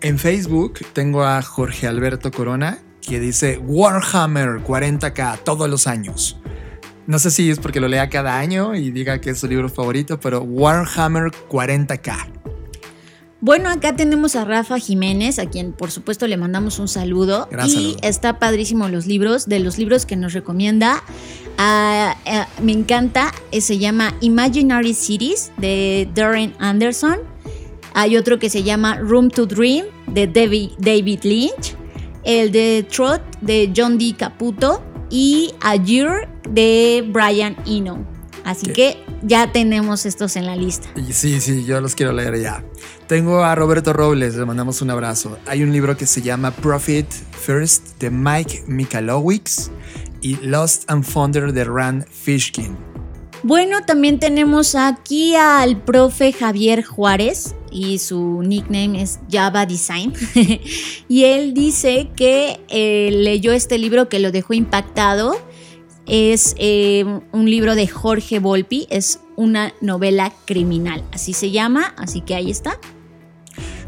En Facebook tengo a Jorge Alberto Corona que dice Warhammer 40k todos los años. No sé si es porque lo lea cada año y diga que es su libro favorito, pero Warhammer 40k. Bueno, acá tenemos a Rafa Jiménez, a quien por supuesto le mandamos un saludo. Gracias. Y está padrísimo los libros, de los libros que nos recomienda. Ah, ah, me encanta, eh, se llama Imaginary Cities de Darren Anderson. Hay otro que se llama Room to Dream de David Lynch. El de Trot de John D. Caputo. Y Azure de Brian Eno. Así que ya tenemos estos en la lista. Sí, sí, yo los quiero leer ya. Tengo a Roberto Robles, le mandamos un abrazo. Hay un libro que se llama Profit First de Mike Michalowicz y Lost and Founder de Rand Fishkin. Bueno, también tenemos aquí al profe Javier Juárez y su nickname es Java Design. (laughs) y él dice que eh, leyó este libro que lo dejó impactado es eh, un libro de Jorge Volpi, es una novela criminal, así se llama, así que ahí está.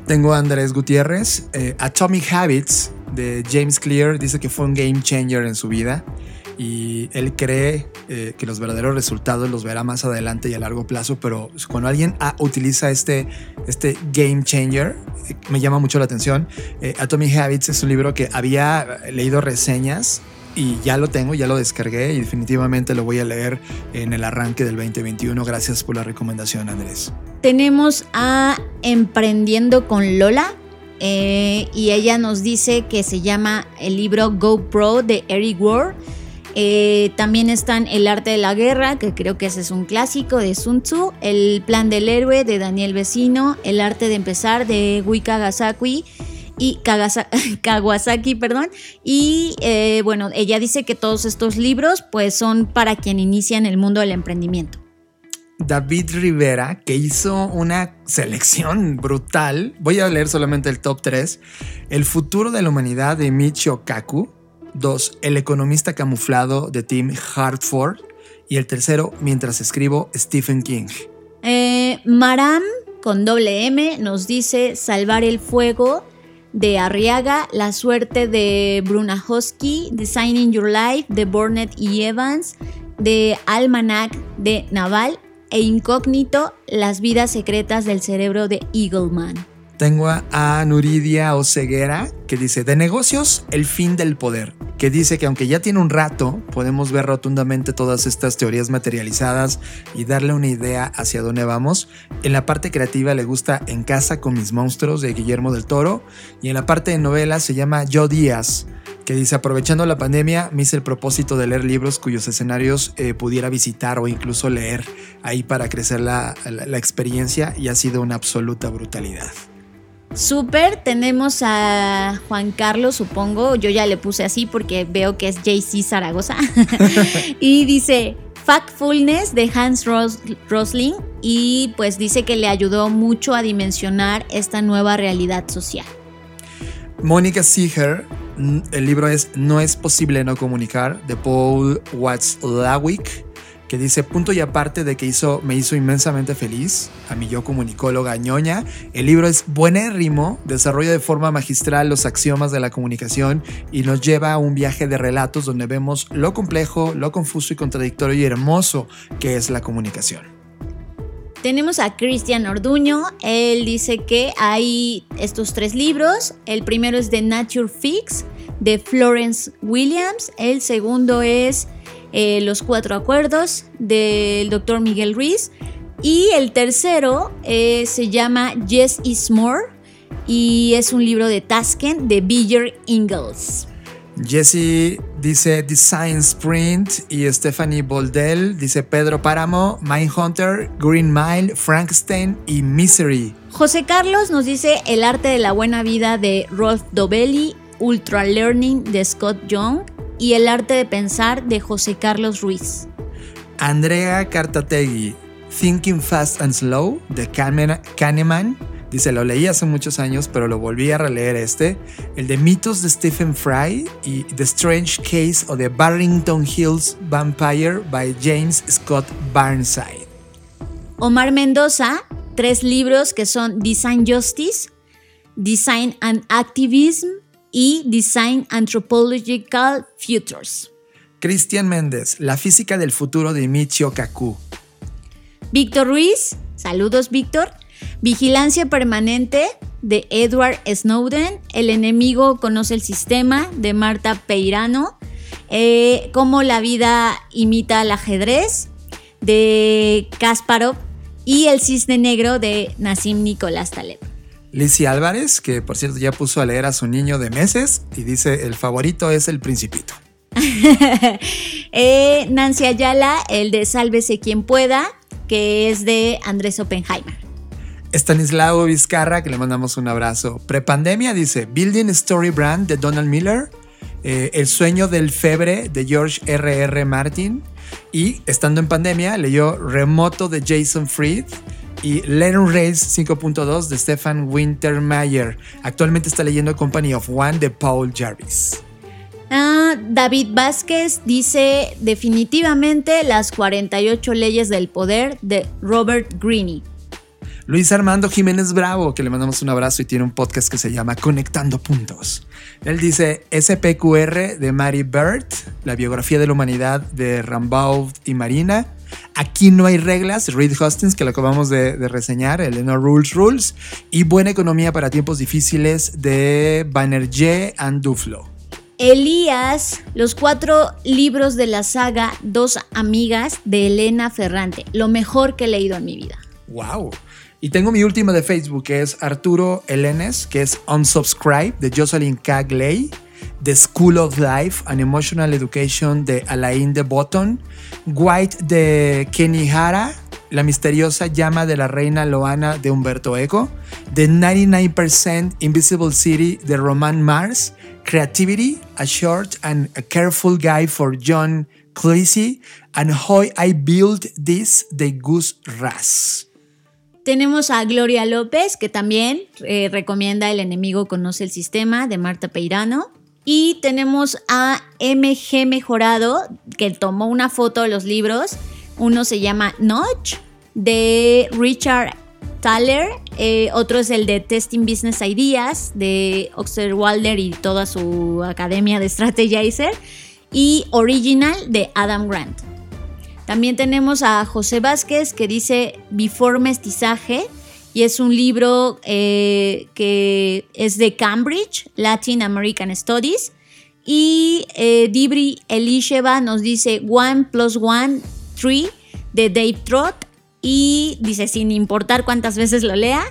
Tengo a Andrés Gutiérrez, eh, Atomic Habits de James Clear, dice que fue un game changer en su vida y él cree eh, que los verdaderos resultados los verá más adelante y a largo plazo, pero cuando alguien utiliza este, este game changer, me llama mucho la atención. Atomic Habits es un libro que había leído reseñas y ya lo tengo, ya lo descargué y definitivamente lo voy a leer en el arranque del 2021. Gracias por la recomendación, Andrés. Tenemos a Emprendiendo con Lola. Eh, y ella nos dice que se llama el libro GoPro de Eric Ward. Eh, también están El arte de la guerra, que creo que ese es un clásico de Sun Tzu, El plan del héroe de Daniel Vecino, El arte de empezar de Wika Gasaki y (laughs) Kawasaki, perdón. Y eh, bueno, ella dice que todos estos libros pues son para quien inicia en el mundo del emprendimiento. David Rivera, que hizo una selección brutal. Voy a leer solamente el top 3. El futuro de la humanidad de Michio Kaku. Dos, El economista camuflado de Tim Hartford. Y el tercero, mientras escribo, Stephen King. Eh, Maram, con doble M, nos dice Salvar el fuego de Arriaga, La suerte de Bruna Hosky, Designing Your Life de Burnett y Evans, de Almanac de Naval e Incógnito, Las vidas secretas del cerebro de Eagleman. Tengo a Nuridia Oceguera que dice, de negocios, el fin del poder, que dice que aunque ya tiene un rato, podemos ver rotundamente todas estas teorías materializadas y darle una idea hacia dónde vamos. En la parte creativa le gusta En casa con mis monstruos de Guillermo del Toro y en la parte de novela se llama Yo Díaz que dice, aprovechando la pandemia, me hice el propósito de leer libros cuyos escenarios eh, pudiera visitar o incluso leer ahí para crecer la, la, la experiencia y ha sido una absoluta brutalidad. Súper, tenemos a Juan Carlos, supongo, yo ya le puse así porque veo que es JC Zaragoza, (laughs) y dice Factfulness de Hans Ros Rosling. Y pues dice que le ayudó mucho a dimensionar esta nueva realidad social. Mónica Seeger, el libro es No es posible no comunicar de Paul Watzlawick que dice punto y aparte de que hizo, me hizo inmensamente feliz, a mi yo comunicóloga ñoña, el libro es buenérrimo, desarrolla de forma magistral los axiomas de la comunicación y nos lleva a un viaje de relatos donde vemos lo complejo, lo confuso y contradictorio y hermoso que es la comunicación. Tenemos a Cristian Orduño, él dice que hay estos tres libros, el primero es The Nature Fix de Florence Williams, el segundo es eh, Los Cuatro Acuerdos del doctor Miguel Ruiz. Y el tercero eh, se llama Yes is More y es un libro de Tasken de Biller Ingalls. Jesse dice Design Sprint y Stephanie Boldell dice Pedro Páramo, Mindhunter, Green Mile, Frankenstein y Misery. José Carlos nos dice El arte de la buena vida de Rolf Dobelli, Ultra Learning de Scott Young y El arte de pensar de José Carlos Ruiz. Andrea Cartategui, Thinking Fast and Slow de Kahneman. Dice, lo leí hace muchos años, pero lo volví a releer este. El de mitos de Stephen Fry y The Strange Case of the Barrington Hills Vampire by James Scott Barnside. Omar Mendoza, tres libros que son Design Justice, Design and Activism y Design Anthropological Futures. Cristian Méndez, La física del futuro de Michio Kaku. Víctor Ruiz, saludos Víctor. Vigilancia permanente de Edward Snowden. El enemigo conoce el sistema de Marta Peirano. Eh, Cómo la vida imita al ajedrez de Kasparov. Y El cisne negro de Nassim Nicolás Taleb. Lizzie Álvarez, que por cierto ya puso a leer a su niño de meses y dice el favorito es el principito. (laughs) eh, Nancy Ayala, el de Sálvese quien pueda, que es de Andrés Oppenheimer. Stanislao Vizcarra, que le mandamos un abrazo. Prepandemia dice Building Story Brand de Donald Miller, eh, El sueño del febre de George R.R. R. Martin y estando en pandemia leyó Remoto de Jason Fried y Learn Race 5.2 de Stefan Wintermeyer. Actualmente está leyendo Company of One de Paul Jarvis. Ah, David Vázquez dice definitivamente las 48 leyes del poder de Robert Greene. Luis Armando Jiménez Bravo, que le mandamos un abrazo y tiene un podcast que se llama Conectando Puntos. Él dice SPQR de Mary Bird, la biografía de la humanidad de Rambaud y Marina. Aquí no hay reglas, Reed Hostings, que lo acabamos de, de, reseñar, el No Rules Rules. Y Buena Economía para Tiempos Difíciles de Banerjee and Duflo. Elías, los cuatro libros de la saga Dos Amigas de Elena Ferrante, lo mejor que he leído en mi vida. ¡Wow! Y tengo mi última de Facebook, que es Arturo Elenes, que es Unsubscribe, de Jocelyn K. Glay. The School of Life and Emotional Education de Alain de Botton. White de Kenny Hara. La misteriosa llama de la reina Loana de Humberto Eco. The 99% Invisible City de Roman Mars. Creativity, a short and a careful guide for John Cleese. And How I Built This de Gus Ras. Tenemos a Gloria López, que también eh, recomienda El enemigo conoce el sistema, de Marta Peirano. Y tenemos a MG Mejorado, que tomó una foto de los libros. Uno se llama Notch, de Richard Thaler. Eh, otro es el de Testing Business Ideas, de Oxterwalder y toda su academia de Strategizer. Y Original, de Adam Grant. También tenemos a José Vázquez que dice Before Mestizaje y es un libro eh, que es de Cambridge, Latin American Studies. Y eh, Dibri Elisheva nos dice One plus One, Three de Dave Trott y dice sin importar cuántas veces lo lea.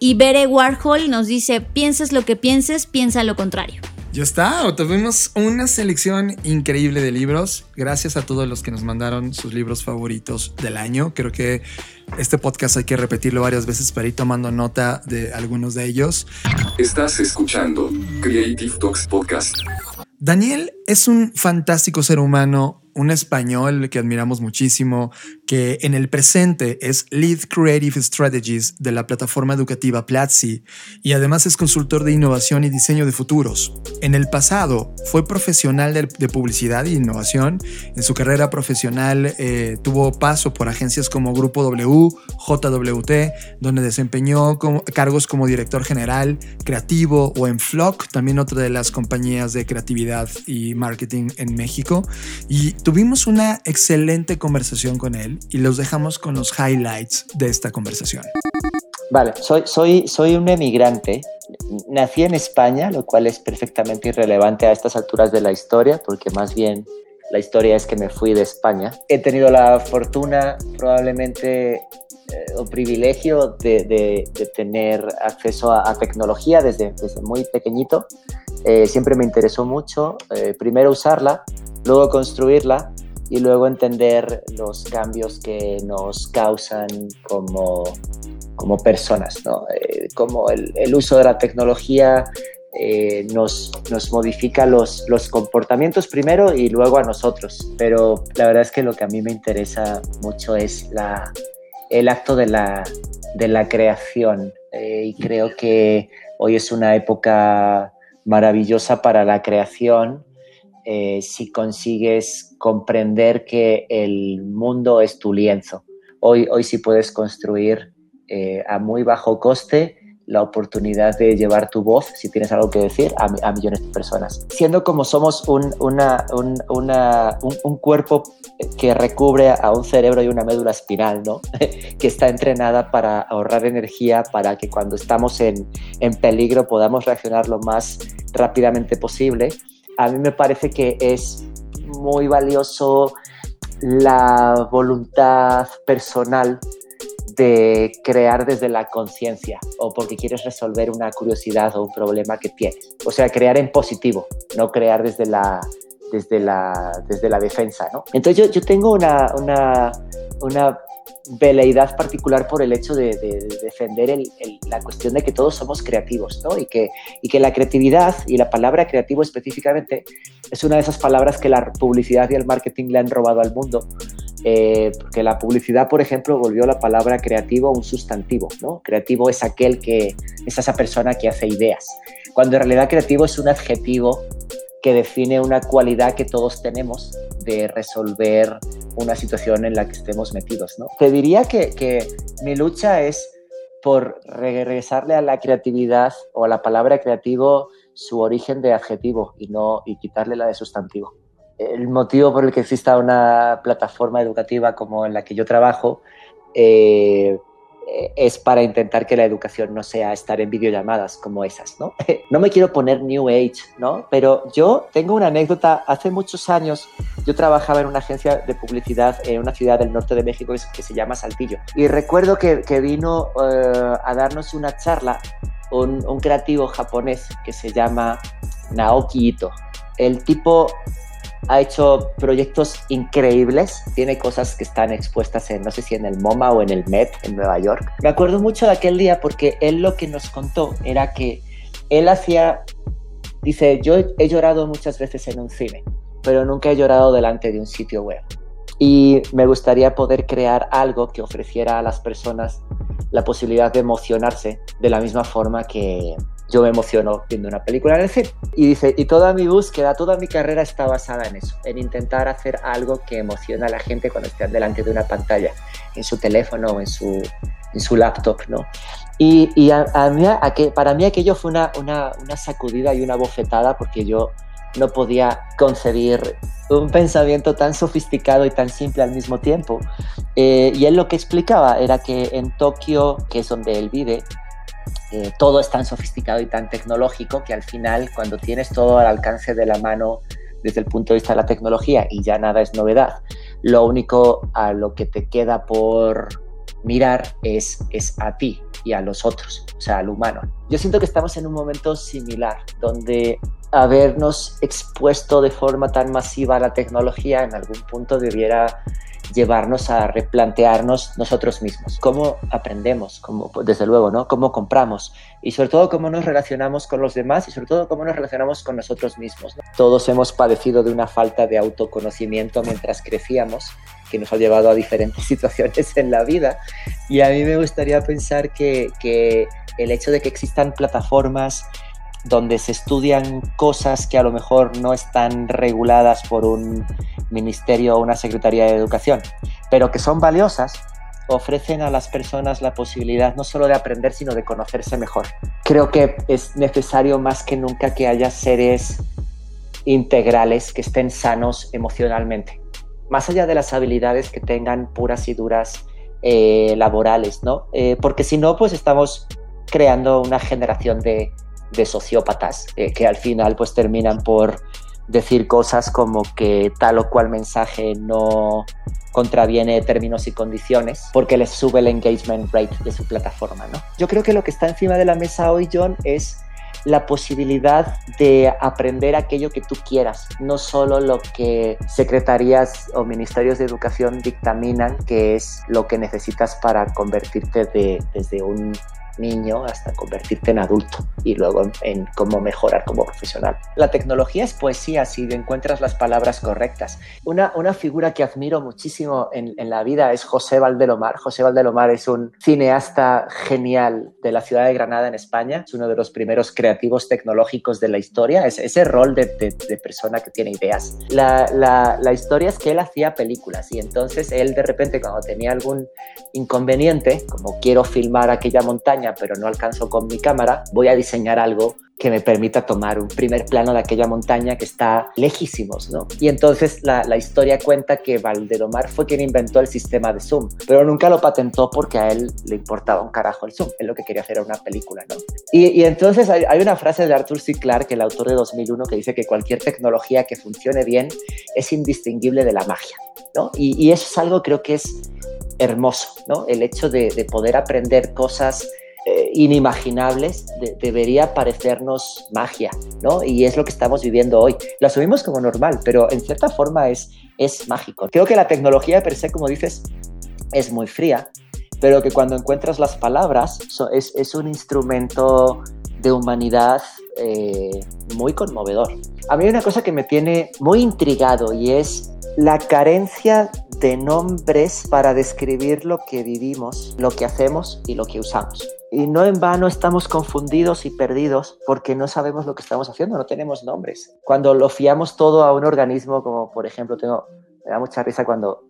Y Bere Warhol nos dice pienses lo que pienses, piensa lo contrario. Ya está, tuvimos una selección increíble de libros. Gracias a todos los que nos mandaron sus libros favoritos del año. Creo que este podcast hay que repetirlo varias veces para ir tomando nota de algunos de ellos. Estás escuchando Creative Talks Podcast. Daniel es un fantástico ser humano un español que admiramos muchísimo, que en el presente es Lead Creative Strategies de la plataforma educativa Platzi y además es consultor de innovación y diseño de futuros. En el pasado fue profesional de, publicidad e innovación. En su carrera profesional eh, tuvo paso por agencias como Grupo W, JWT, donde desempeñó cargos como director general, creativo o en Flock, también otra de las compañías de creatividad y marketing en México. Y Tuvimos una excelente conversación con él y los dejamos con los highlights de esta conversación. Vale, soy, soy, soy un emigrante. Nací en España, lo cual es perfectamente irrelevante a estas alturas de la historia, porque más bien la historia es que me fui de España. He tenido la fortuna, probablemente, eh, o privilegio de, de, tener acceso a, tecnología desde, desde, muy pequeñito. Eh, siempre me interesó mucho, eh, primero usarla luego construirla y luego entender los cambios que nos causan como, como personas, ¿no? Eh, como el, el, uso de la tecnología eh, nos, nos, modifica los, los, comportamientos primero y luego a nosotros. Pero la verdad es que lo que a mí me interesa mucho es la, el acto de la, de la creación eh, y creo que hoy es una época maravillosa para la creación eh, si consigues comprender que el mundo es tu lienzo. Hoy, hoy sí puedes construir a muy bajo coste la oportunidad de llevar tu voz, si tienes algo que decir, a, millones de personas. Siendo como somos un, un, una, un, cuerpo que recubre a un cerebro y una médula espinal, ¿no? (laughs) que está entrenada para ahorrar energía, para que cuando estamos en, en peligro podamos reaccionar lo más rápidamente posible a mí me parece que es muy valioso la voluntad personal de crear desde la conciencia o porque quieres resolver una curiosidad o un problema que tienes. O sea, crear en positivo, no crear desde la, desde la, desde la defensa. ¿no? Entonces yo, yo tengo una, una, una veleidad particular por el hecho de, defender la cuestión de que todos somos creativos, ¿no? Y que, la creatividad y la palabra creativo específicamente es una de esas palabras que la publicidad y el marketing le han robado al mundo. Eh, porque la publicidad, por ejemplo, volvió la palabra creativo un sustantivo, ¿no? Creativo es aquel que es esa persona que hace ideas, cuando en realidad creativo es un adjetivo que define una cualidad que todos tenemos de resolver una situación en la que estemos metidos. ¿no? Te diría que, que mi lucha es por regresarle a la creatividad o a la palabra creativo su origen de adjetivo y no y quitarle la de sustantivo. El motivo por el que exista una plataforma educativa como en la que yo trabajo eh, es para intentar que la educación no sea estar en videollamadas como esas, ¿no? (laughs) No me quiero poner New Age, ¿no? Pero yo tengo una anécdota. Hace muchos años yo trabajaba en una agencia de publicidad en una ciudad del norte de México que se llama Saltillo. Y recuerdo que, vino eh, a darnos una charla un, un creativo japonés que se llama Naoki Ito. El tipo ha hecho proyectos increíbles, tiene cosas que están expuestas en, no sé si en el MoMA o en el Met en Nueva York. Me acuerdo mucho de aquel día porque él lo que nos contó era que él hacía, dice, yo he llorado muchas veces en un cine, pero nunca he llorado delante de un sitio web. Y me gustaría poder crear algo que ofreciera a las personas la posibilidad de emocionarse de la misma forma que, yo me emociono viendo una película en el cine. Y dice, y toda mi búsqueda, toda mi carrera está basada en eso, en intentar hacer algo que emociona a la gente cuando están delante de una pantalla, en su teléfono o en su, en su laptop, ¿no? Y, y a, mí, a que, para mí aquello fue una, una, una sacudida y una bofetada porque yo no podía concebir un pensamiento tan sofisticado y tan simple al mismo tiempo. Eh, y él lo que explicaba era que en Tokio, que es donde él vive, eh, todo es tan sofisticado y tan tecnológico que al final cuando tienes todo al alcance de la mano desde el punto de vista de la tecnología y ya nada es novedad, lo único a lo que te queda por mirar es, es a ti y a los otros, o sea, al humano. Yo siento que estamos en un momento similar, donde habernos expuesto de forma tan masiva a la tecnología en algún punto debiera llevarnos a replantearnos nosotros mismos, cómo aprendemos, cómo, desde luego, ¿no? Cómo compramos y sobre todo cómo nos relacionamos con los demás y sobre todo cómo nos relacionamos con nosotros mismos. Todos hemos padecido de una falta de autoconocimiento mientras crecíamos que nos ha llevado a diferentes (laughs) situaciones en la vida. Y a mí me gustaría pensar que, que el hecho de que existan plataformas donde se estudian cosas que a lo mejor no están reguladas por un ministerio o una secretaría de educación, pero que son valiosas, ofrecen a las personas la posibilidad no solo de aprender, sino de conocerse mejor. Creo que es necesario más que nunca que haya seres integrales que estén sanos emocionalmente, más allá de las habilidades que tengan puras y duras eh, laborales, ¿no? Eh, porque si no, pues estamos creando una generación de de sociópatas eh, que al final pues terminan por decir cosas como que tal o cual mensaje no contraviene términos y condiciones porque les sube el engagement rate de su plataforma, ¿no? Yo creo que lo que está encima de la mesa hoy, John, es la posibilidad de aprender aquello que tú quieras, no solo lo que secretarías o ministerios de educación dictaminan que es lo que necesitas para convertirte de, desde un niño hasta convertirte en adulto y luego en, cómo mejorar como profesional. La tecnología es poesía si encuentras las palabras correctas. Una, una figura que admiro muchísimo en, en, la vida es José Valdelomar. José Valdelomar es un cineasta genial de la ciudad de Granada en España. Es uno de los primeros creativos tecnológicos de la historia. Es ese rol de, de, de persona que tiene ideas. La, la, la historia es que él hacía películas y entonces él de repente cuando tenía algún inconveniente, como quiero filmar aquella montaña, pero no alcanzo con mi cámara, voy a diseñar algo que me permita tomar un primer plano de aquella montaña que está lejísimos, ¿no? Y entonces la, la, historia cuenta que Valdelomar fue quien inventó el sistema de zoom, pero nunca lo patentó porque a él le importaba un carajo el zoom, él lo que quería hacer una película, ¿no? Y, y entonces hay, hay, una frase de Arthur C. Clarke, el autor de 2001, que dice que cualquier tecnología que funcione bien es indistinguible de la magia, ¿no? Y, y eso es algo creo que es hermoso, ¿no? El hecho de, de poder aprender cosas eh, inimaginables, de, debería parecernos magia, ¿no? Y es lo que estamos viviendo hoy. Lo asumimos como normal, pero en cierta forma es, es mágico. Creo que la tecnología per se, como dices, es muy fría, pero que cuando encuentras las palabras so, es, es, un instrumento de humanidad eh, muy conmovedor. A mí hay una cosa que me tiene muy intrigado y es la carencia de nombres para describir lo que vivimos, lo que hacemos y lo que usamos. Y no en vano estamos confundidos y perdidos porque no sabemos lo que estamos haciendo, no tenemos nombres. Cuando lo fiamos todo a un organismo, como por ejemplo, tengo, me da mucha risa cuando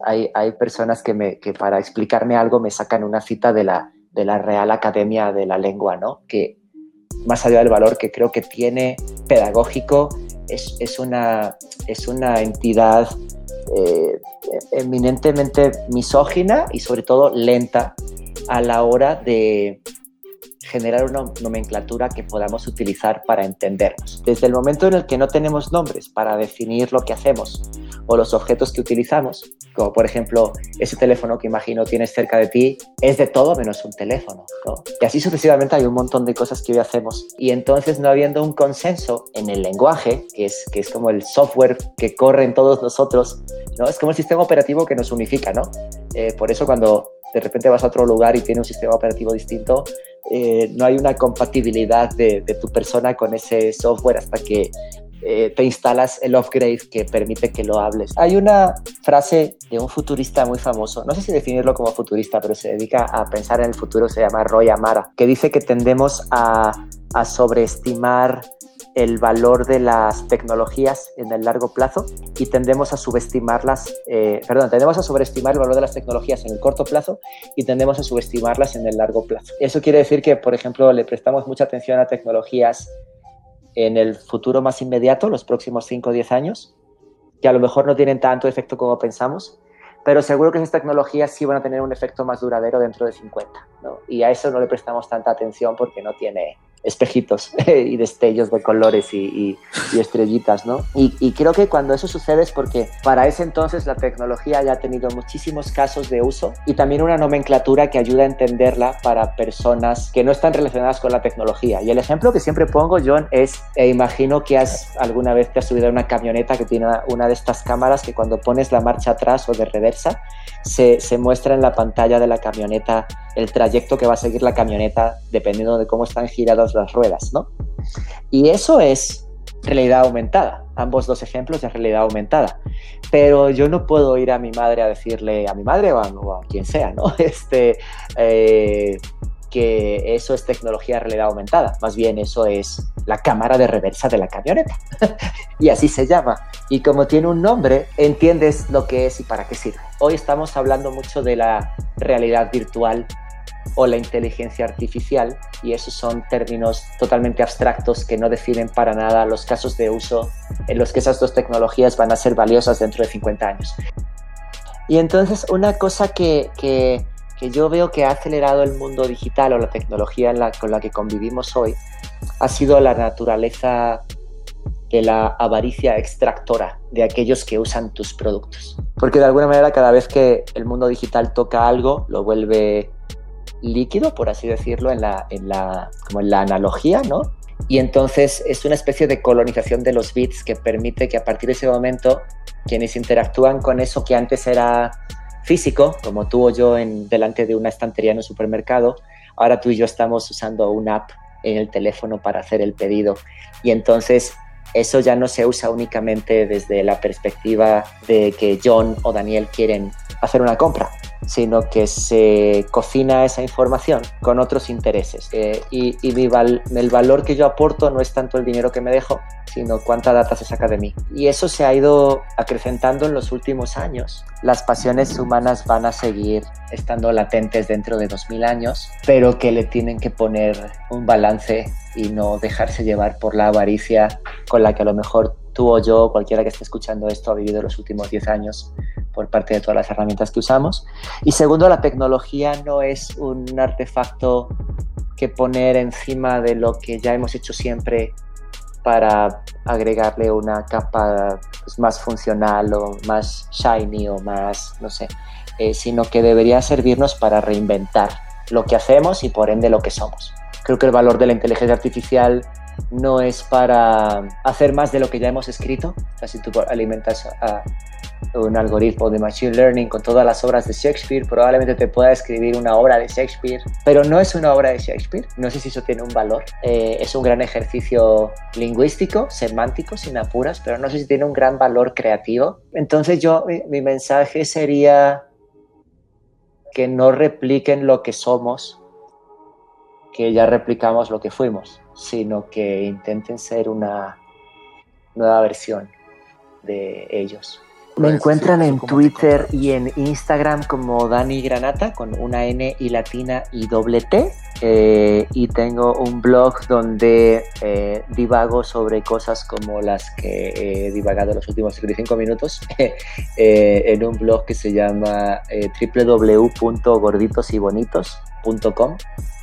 hay, hay personas que, me, que para explicarme algo me sacan una cita de la, de la Real Academia de la Lengua, ¿no? Que más allá del valor que creo que tiene pedagógico, es, es, una, es una entidad eh, eminentemente misógina y sobre todo lenta a la hora de generar una nomenclatura que podamos utilizar para entendernos. Desde el momento en el que no tenemos nombres para definir lo que hacemos o los objetos que utilizamos, como por ejemplo ese teléfono que imagino tienes cerca de ti, es de todo menos un teléfono. ¿no? Y así sucesivamente hay un montón de cosas que hoy hacemos. Y entonces no habiendo un consenso en el lenguaje, que es, que es como el software que corre en todos nosotros, ¿no? es como el sistema operativo que nos unifica. ¿no? Eh, por eso cuando de repente vas a otro lugar y tiene un sistema operativo distinto, eh, no hay una compatibilidad de, de, tu persona con ese software hasta que eh, te instalas el upgrade que permite que lo hables. Hay una frase de un futurista muy famoso, no sé si definirlo como futurista, pero se dedica a pensar en el futuro, se llama Roy Amara, que dice que tendemos a, sobreestimar el valor de las tecnologías en el largo plazo y tendemos a subestimarlas, eh, perdón, tendemos a sobreestimar el valor de las tecnologías en el corto plazo y tendemos a subestimarlas en el largo plazo. Eso quiere decir que, por ejemplo, le prestamos mucha atención a tecnologías en el futuro más inmediato, los próximos 5 o 10 años, que a lo mejor no tienen tanto efecto como pensamos, pero seguro que esas tecnologías sí van a tener un efecto más duradero dentro de 50, ¿no? Y a eso no le prestamos tanta atención porque no tiene espejitos (laughs) y destellos de colores y, estrellitas, ¿no? Y, creo que cuando eso sucede es porque para ese entonces la tecnología ya ha tenido muchísimos casos de uso y también una nomenclatura que ayuda a entenderla para personas que no están relacionadas con la tecnología. Y el ejemplo que siempre pongo, John, es, e imagino que has alguna vez te has subido a una camioneta que tiene una de estas cámaras que cuando pones la marcha atrás o de reversa, se, se muestra en la pantalla de la camioneta el trayecto que va a seguir la camioneta dependiendo de cómo están las ruedas, ¿no? Y eso es realidad aumentada. Ambos dos ejemplos de realidad aumentada. Pero yo no puedo ir a mi madre a decirle, a mi madre o a, quien sea, ¿no? (laughs) Este, eh, que eso es tecnología realidad aumentada. Más bien eso es la cámara de reversa de la camioneta. (laughs) y así se llama. Y como tiene un nombre, entiendes lo que es y para qué sirve. Hoy estamos hablando mucho de la realidad virtual o la inteligencia artificial y esos son términos totalmente abstractos que no definen para nada los casos de uso en los que esas dos tecnologías van a ser valiosas dentro de 50 años. Y entonces una cosa que, que, que yo veo que ha acelerado el mundo digital o la tecnología con la que convivimos hoy ha sido la naturaleza de la avaricia extractora de aquellos que usan tus productos. Porque de alguna manera cada vez que el mundo digital toca algo, lo vuelve líquido, por así decirlo, en la, en la, como en la analogía, ¿no? Y entonces es una especie de colonización de los bits que permite que a partir de ese momento quienes interactúan con eso que antes era físico, como tú o yo en, delante de una estantería en un supermercado, ahora tú y yo estamos usando una app en el teléfono para hacer el pedido. Y entonces eso ya no se usa únicamente desde la perspectiva de que John o Daniel quieren hacer una compra, sino que se cocina esa información con otros intereses. Eh, y, el valor que yo aporto no es tanto el dinero que me dejo, sino cuánta data se saca de mí. Y eso se ha ido acrecentando en los últimos años. Las pasiones humanas van a seguir estando latentes dentro de 2000 años, pero que le tienen que poner un balance y no dejarse llevar por la avaricia con la que a lo mejor tú o yo, cualquiera que esté escuchando esto, ha vivido los últimos 10 años por parte de todas las herramientas que usamos. Y segundo, la tecnología no es un artefacto que poner encima de lo que ya hemos hecho siempre para agregarle una capa pues, más funcional o más shiny o más, no sé, eh, sino que debería servirnos para reinventar lo que hacemos y por ende lo que somos. Creo que el valor de la inteligencia artificial no es para hacer más de lo que ya hemos escrito, casi tú alimentas a, un algoritmo de Machine Learning con todas las obras de Shakespeare, probablemente te pueda escribir una obra de Shakespeare, pero no es una obra de Shakespeare, no sé si eso tiene un valor, eh, es un gran ejercicio lingüístico, semántico, sin apuras, pero no sé si tiene un gran valor creativo. Entonces yo, mi mensaje sería que no repliquen lo que somos, que ya replicamos lo que fuimos, sino que intenten ser una nueva versión de ellos. Me encuentran en Twitter y en Instagram como Dani Granata con una N y latina y doble T. Eh, y tengo un blog donde eh, divago sobre cosas como las que he divagado los últimos 35 minutos (laughs) eh, en un blog que se llama www.gorditosybonitos.com.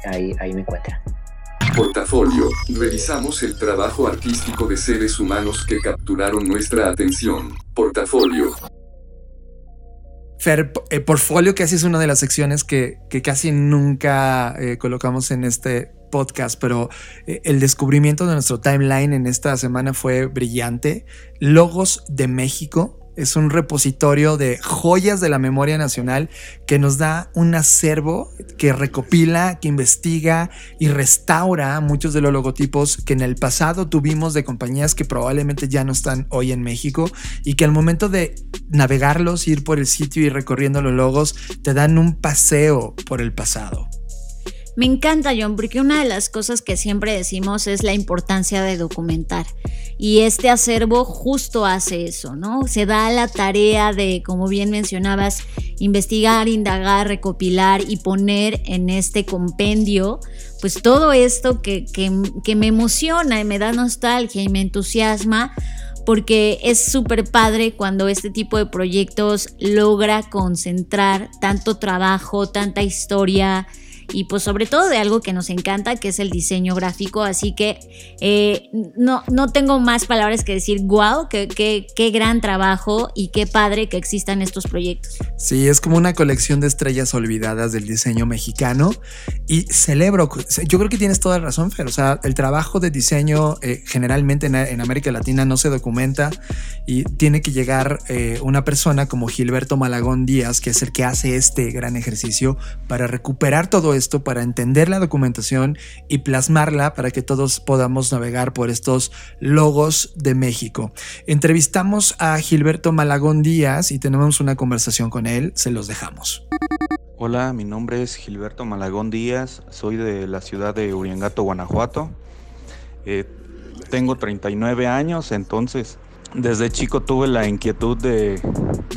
Ahí, ahí me encuentran. Portafolio. Revisamos el trabajo artístico de seres humanos que capturaron nuestra atención. Portafolio. Fer, el eh, portfolio casi es una de las secciones que, casi nunca eh, colocamos en este podcast, pero eh, el descubrimiento de nuestro timeline en esta semana fue brillante. Logos de México es un repositorio de joyas de la memoria nacional que nos da un acervo que recopila, que investiga y restaura muchos de los logotipos que en el pasado tuvimos de compañías que probablemente ya no están hoy en México y que al momento de navegarlos, ir por el sitio y recorriendo los logos, te dan un paseo por el pasado. Me encanta, John, porque una de las cosas que siempre decimos es la importancia de documentar. Y este acervo justo hace eso, ¿no? Se da la tarea de, como bien mencionabas, investigar, indagar, recopilar y poner en este compendio, pues todo esto que, que me emociona y me da nostalgia y me entusiasma porque es súper padre cuando este tipo de proyectos logra concentrar tanto trabajo, tanta historia, y pues sobre todo de algo que nos encanta, que es el diseño gráfico. Así que eh, no, no tengo más palabras que decir, wow, qué, qué, qué gran trabajo y qué padre que existan estos proyectos. Sí, es como una colección de estrellas olvidadas del diseño mexicano y celebro, yo creo que tienes toda la razón, Fer, o sea, el trabajo de diseño eh, generalmente en, América Latina no se documenta y tiene que llegar eh, una persona como Gilberto Malagón Díaz, que es el que hace este gran ejercicio para recuperar todo esto, para entender la documentación y plasmarla para que todos podamos navegar por estos logos de México. Entrevistamos a Gilberto Malagón Díaz y tenemos una conversación con él, se los dejamos. Hola, mi nombre es Gilberto Malagón Díaz, soy de la ciudad de Uriangato, Guanajuato. Eh, tengo 39 años, entonces desde chico tuve la inquietud de,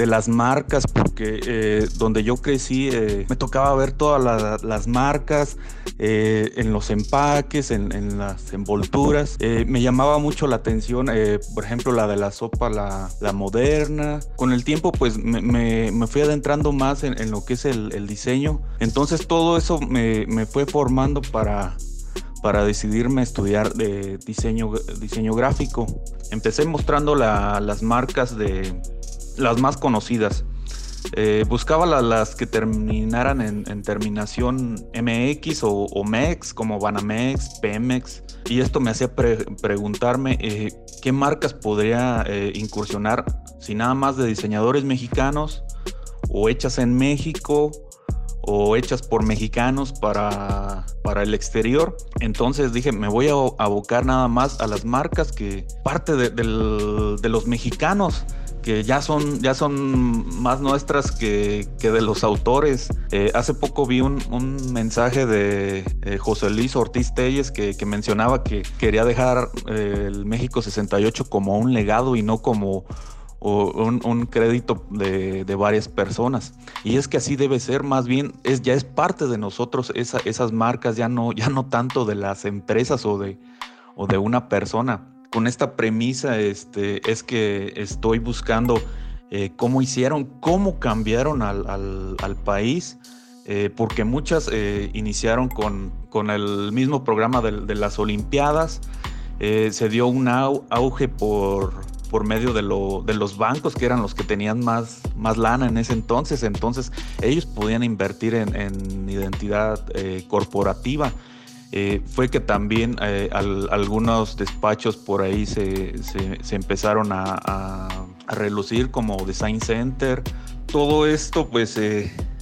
las marcas porque eh, donde yo crecí eh, me tocaba ver todas las marcas eh, en los empaques, en, las envolturas. me llamaba mucho la atención, por ejemplo, la de la sopa, la, moderna. Con el tiempo pues me, fui adentrando más en, lo que es el, diseño. Entonces todo eso me, me fue formando para para decidirme estudiar de diseño, diseño gráfico. Empecé mostrando las marcas de las más conocidas. Eh, buscaba las que terminaran en, terminación MX o, MEX, como Banamex, Pemex, y esto me hacía preguntarme eh, qué marcas podría eh, incursionar, si nada más de diseñadores mexicanos o hechas en México o hechas por mexicanos para, para el exterior. Entonces dije, me voy a abocar nada más a las marcas que parte de, los mexicanos que ya son, ya son más nuestras que, de los autores. Eh, hace poco vi un, mensaje de eh, José Luis Ortiz Telles que, que mencionaba que quería dejar eh, el México 68 como un legado y no como o un, crédito de, varias personas. Y es que así debe ser, más bien es, ya es parte de nosotros esas marcas, ya no, ya no tanto de las empresas o de, o de una persona. Con esta premisa este, es que estoy buscando eh, cómo hicieron, cómo cambiaron al, país. Eh, porque muchas eh, iniciaron con, con, el mismo programa de, de las Olimpiadas, se dio un auge por, por medio de, lo, de los bancos que eran los que tenían más, más lana en ese entonces. Entonces ellos podían invertir en, identidad eh, corporativa. Eh, fue que también eh, algunos despachos por ahí se, empezaron a, relucir como Design Center. Todo esto pues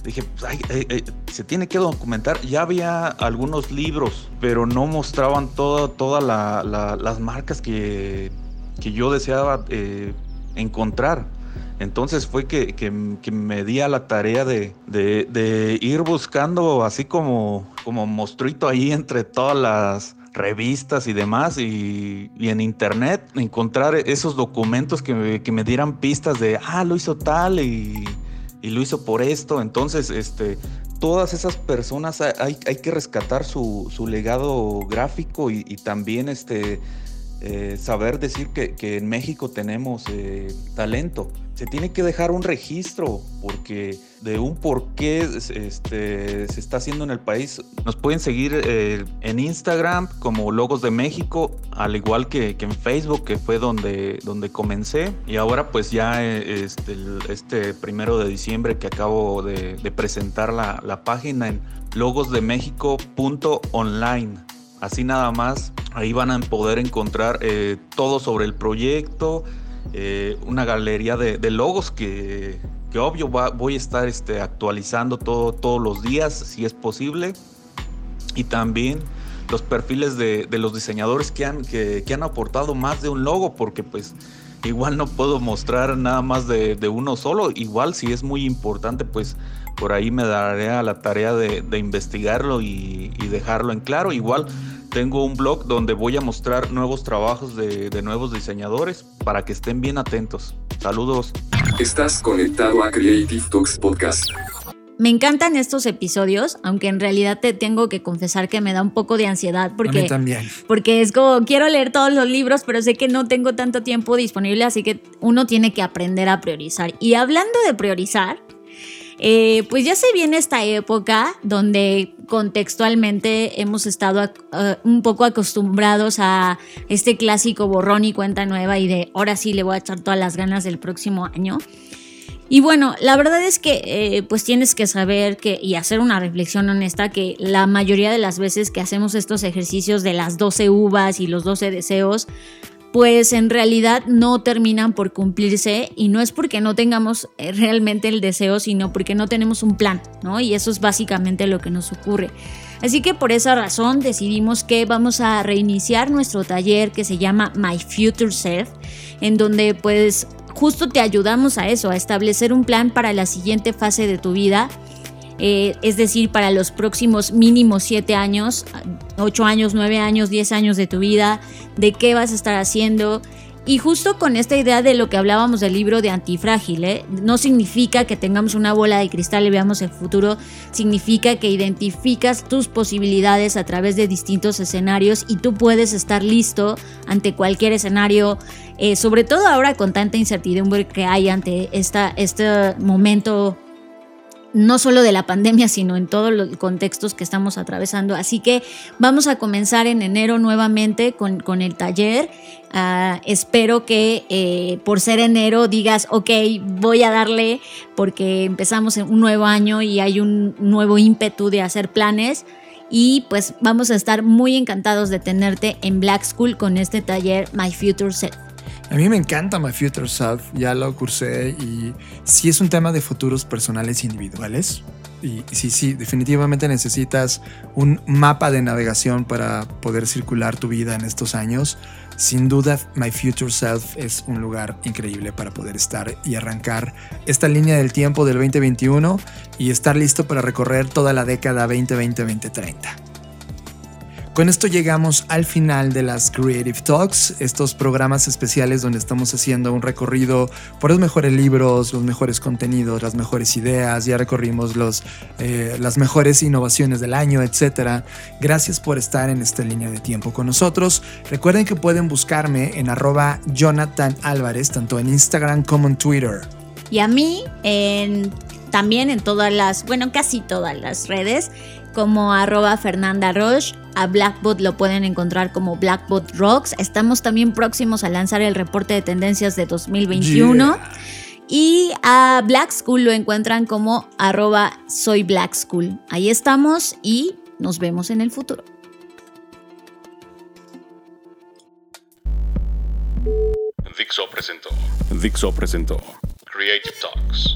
dije, pues, se tiene que documentar. Ya había algunos libros, pero no mostraban todas las marcas que que yo deseaba eh, encontrar. Entonces fue que, que, me di a la tarea de, de, ir buscando así como, como monstruito ahí entre todas las revistas y demás y, y en internet encontrar esos documentos que me, que me, dieran pistas de, ah, lo hizo tal y, y, lo hizo por esto. Entonces, este, todas esas personas hay, hay que rescatar su, su legado gráfico y, y también este, eh, saber decir que, en México tenemos eh, talento. Se tiene que dejar un registro porque de un por qué este, se está haciendo en el país. Nos pueden seguir eh, en Instagram como Logos de México, al igual que, en Facebook, que fue donde, donde comencé. Y ahora pues ya este, este primero de diciembre que acabo de, presentar la, la página en logosdemexico.online. Así nada más, ahí van a poder encontrar eh, todo sobre el proyecto, eh, una galería de, logos que, obvio voy a estar este, actualizando todo, todos los días si es posible. Y también los perfiles de, los diseñadores que han, que, han aportado más de un logo, porque pues igual no puedo mostrar nada más de, uno solo. Igual si es muy importante, pues por ahí me daré a la tarea de, investigarlo y, y, dejarlo en claro. Igual tengo un blog donde voy a mostrar nuevos trabajos de, nuevos diseñadores para que estén bien atentos. Saludos. Estás conectado a Creative Talks Podcast. Me encantan estos episodios, aunque en realidad te tengo que confesar que me da un poco de ansiedad porque, también. porque es como quiero leer todos los libros, pero sé que no tengo tanto tiempo disponible, así que uno tiene que aprender a priorizar. Y hablando de priorizar, Eh, pues ya se viene esta época donde contextualmente hemos estado uh, un poco acostumbrados a este clásico borrón y cuenta nueva y de ahora sí le voy a echar todas las ganas del próximo año. Y bueno, la verdad es que eh, pues tienes que saber que y hacer una reflexión honesta que la mayoría de las veces que hacemos estos ejercicios de las 12 uvas y los 12 deseos, pues en realidad no terminan por cumplirse y no es porque no tengamos eh, realmente el deseo, sino porque no tenemos un plan, ¿no? Y eso es básicamente lo que nos ocurre. Así que por esa razón decidimos que vamos a reiniciar nuestro taller que se llama My Future Self, en donde pues justo te ayudamos a eso, a establecer un plan para la siguiente fase de tu vida eh, es decir, para los próximos mínimos 7 años, 8 años, 9 años, 10 años de tu vida, de qué vas a estar haciendo. Y justo con esta idea de lo que hablábamos del libro de Antifrágil, ¿eh? no significa que tengamos una bola de cristal y veamos el futuro, significa que identificas tus posibilidades a través de distintos escenarios y tú puedes estar listo ante cualquier escenario, eh, sobre todo ahora con tanta incertidumbre que hay ante esta, este momento no solo de la pandemia, sino en todos los contextos que estamos atravesando. Así que vamos a comenzar en enero nuevamente con, el taller. Ah, espero que eh, por ser enero digas, ok, voy a darle porque empezamos un nuevo año y hay un nuevo ímpetu de hacer planes. Y pues vamos a estar muy encantados de tenerte en Black School con este taller My Future Self. A mí me encanta My Future Self, ya lo cursé y sí es un tema de futuros personales individuales. Y sí, sí, definitivamente necesitas un mapa de navegación para poder circular tu vida en estos años. Sin duda, My Future Self es un lugar increíble para poder estar y arrancar esta línea del tiempo del 2021 y estar listo para recorrer toda la década 2020-2030. Con esto llegamos al final de las Creative Talks, estos programas especiales donde estamos haciendo un recorrido por los mejores libros, los mejores contenidos, las mejores ideas, ya recorrimos los, eh, las mejores innovaciones del año, etc. Gracias por estar en esta línea de tiempo con nosotros. Recuerden que pueden buscarme en arroba Jonathan Álvarez, tanto en Instagram como en Twitter. Y a mí en, también en todas las, bueno, casi todas las redes como arroba Fernanda Roche. A Blackbot lo pueden encontrar como Blackbot Rocks. Estamos también próximos a lanzar el reporte de tendencias de 2021. Y a Black School lo encuentran como arroba soy Black School. Ahí estamos y nos vemos en el futuro. Dixo presentó. Dixo presentó. Creative Talks.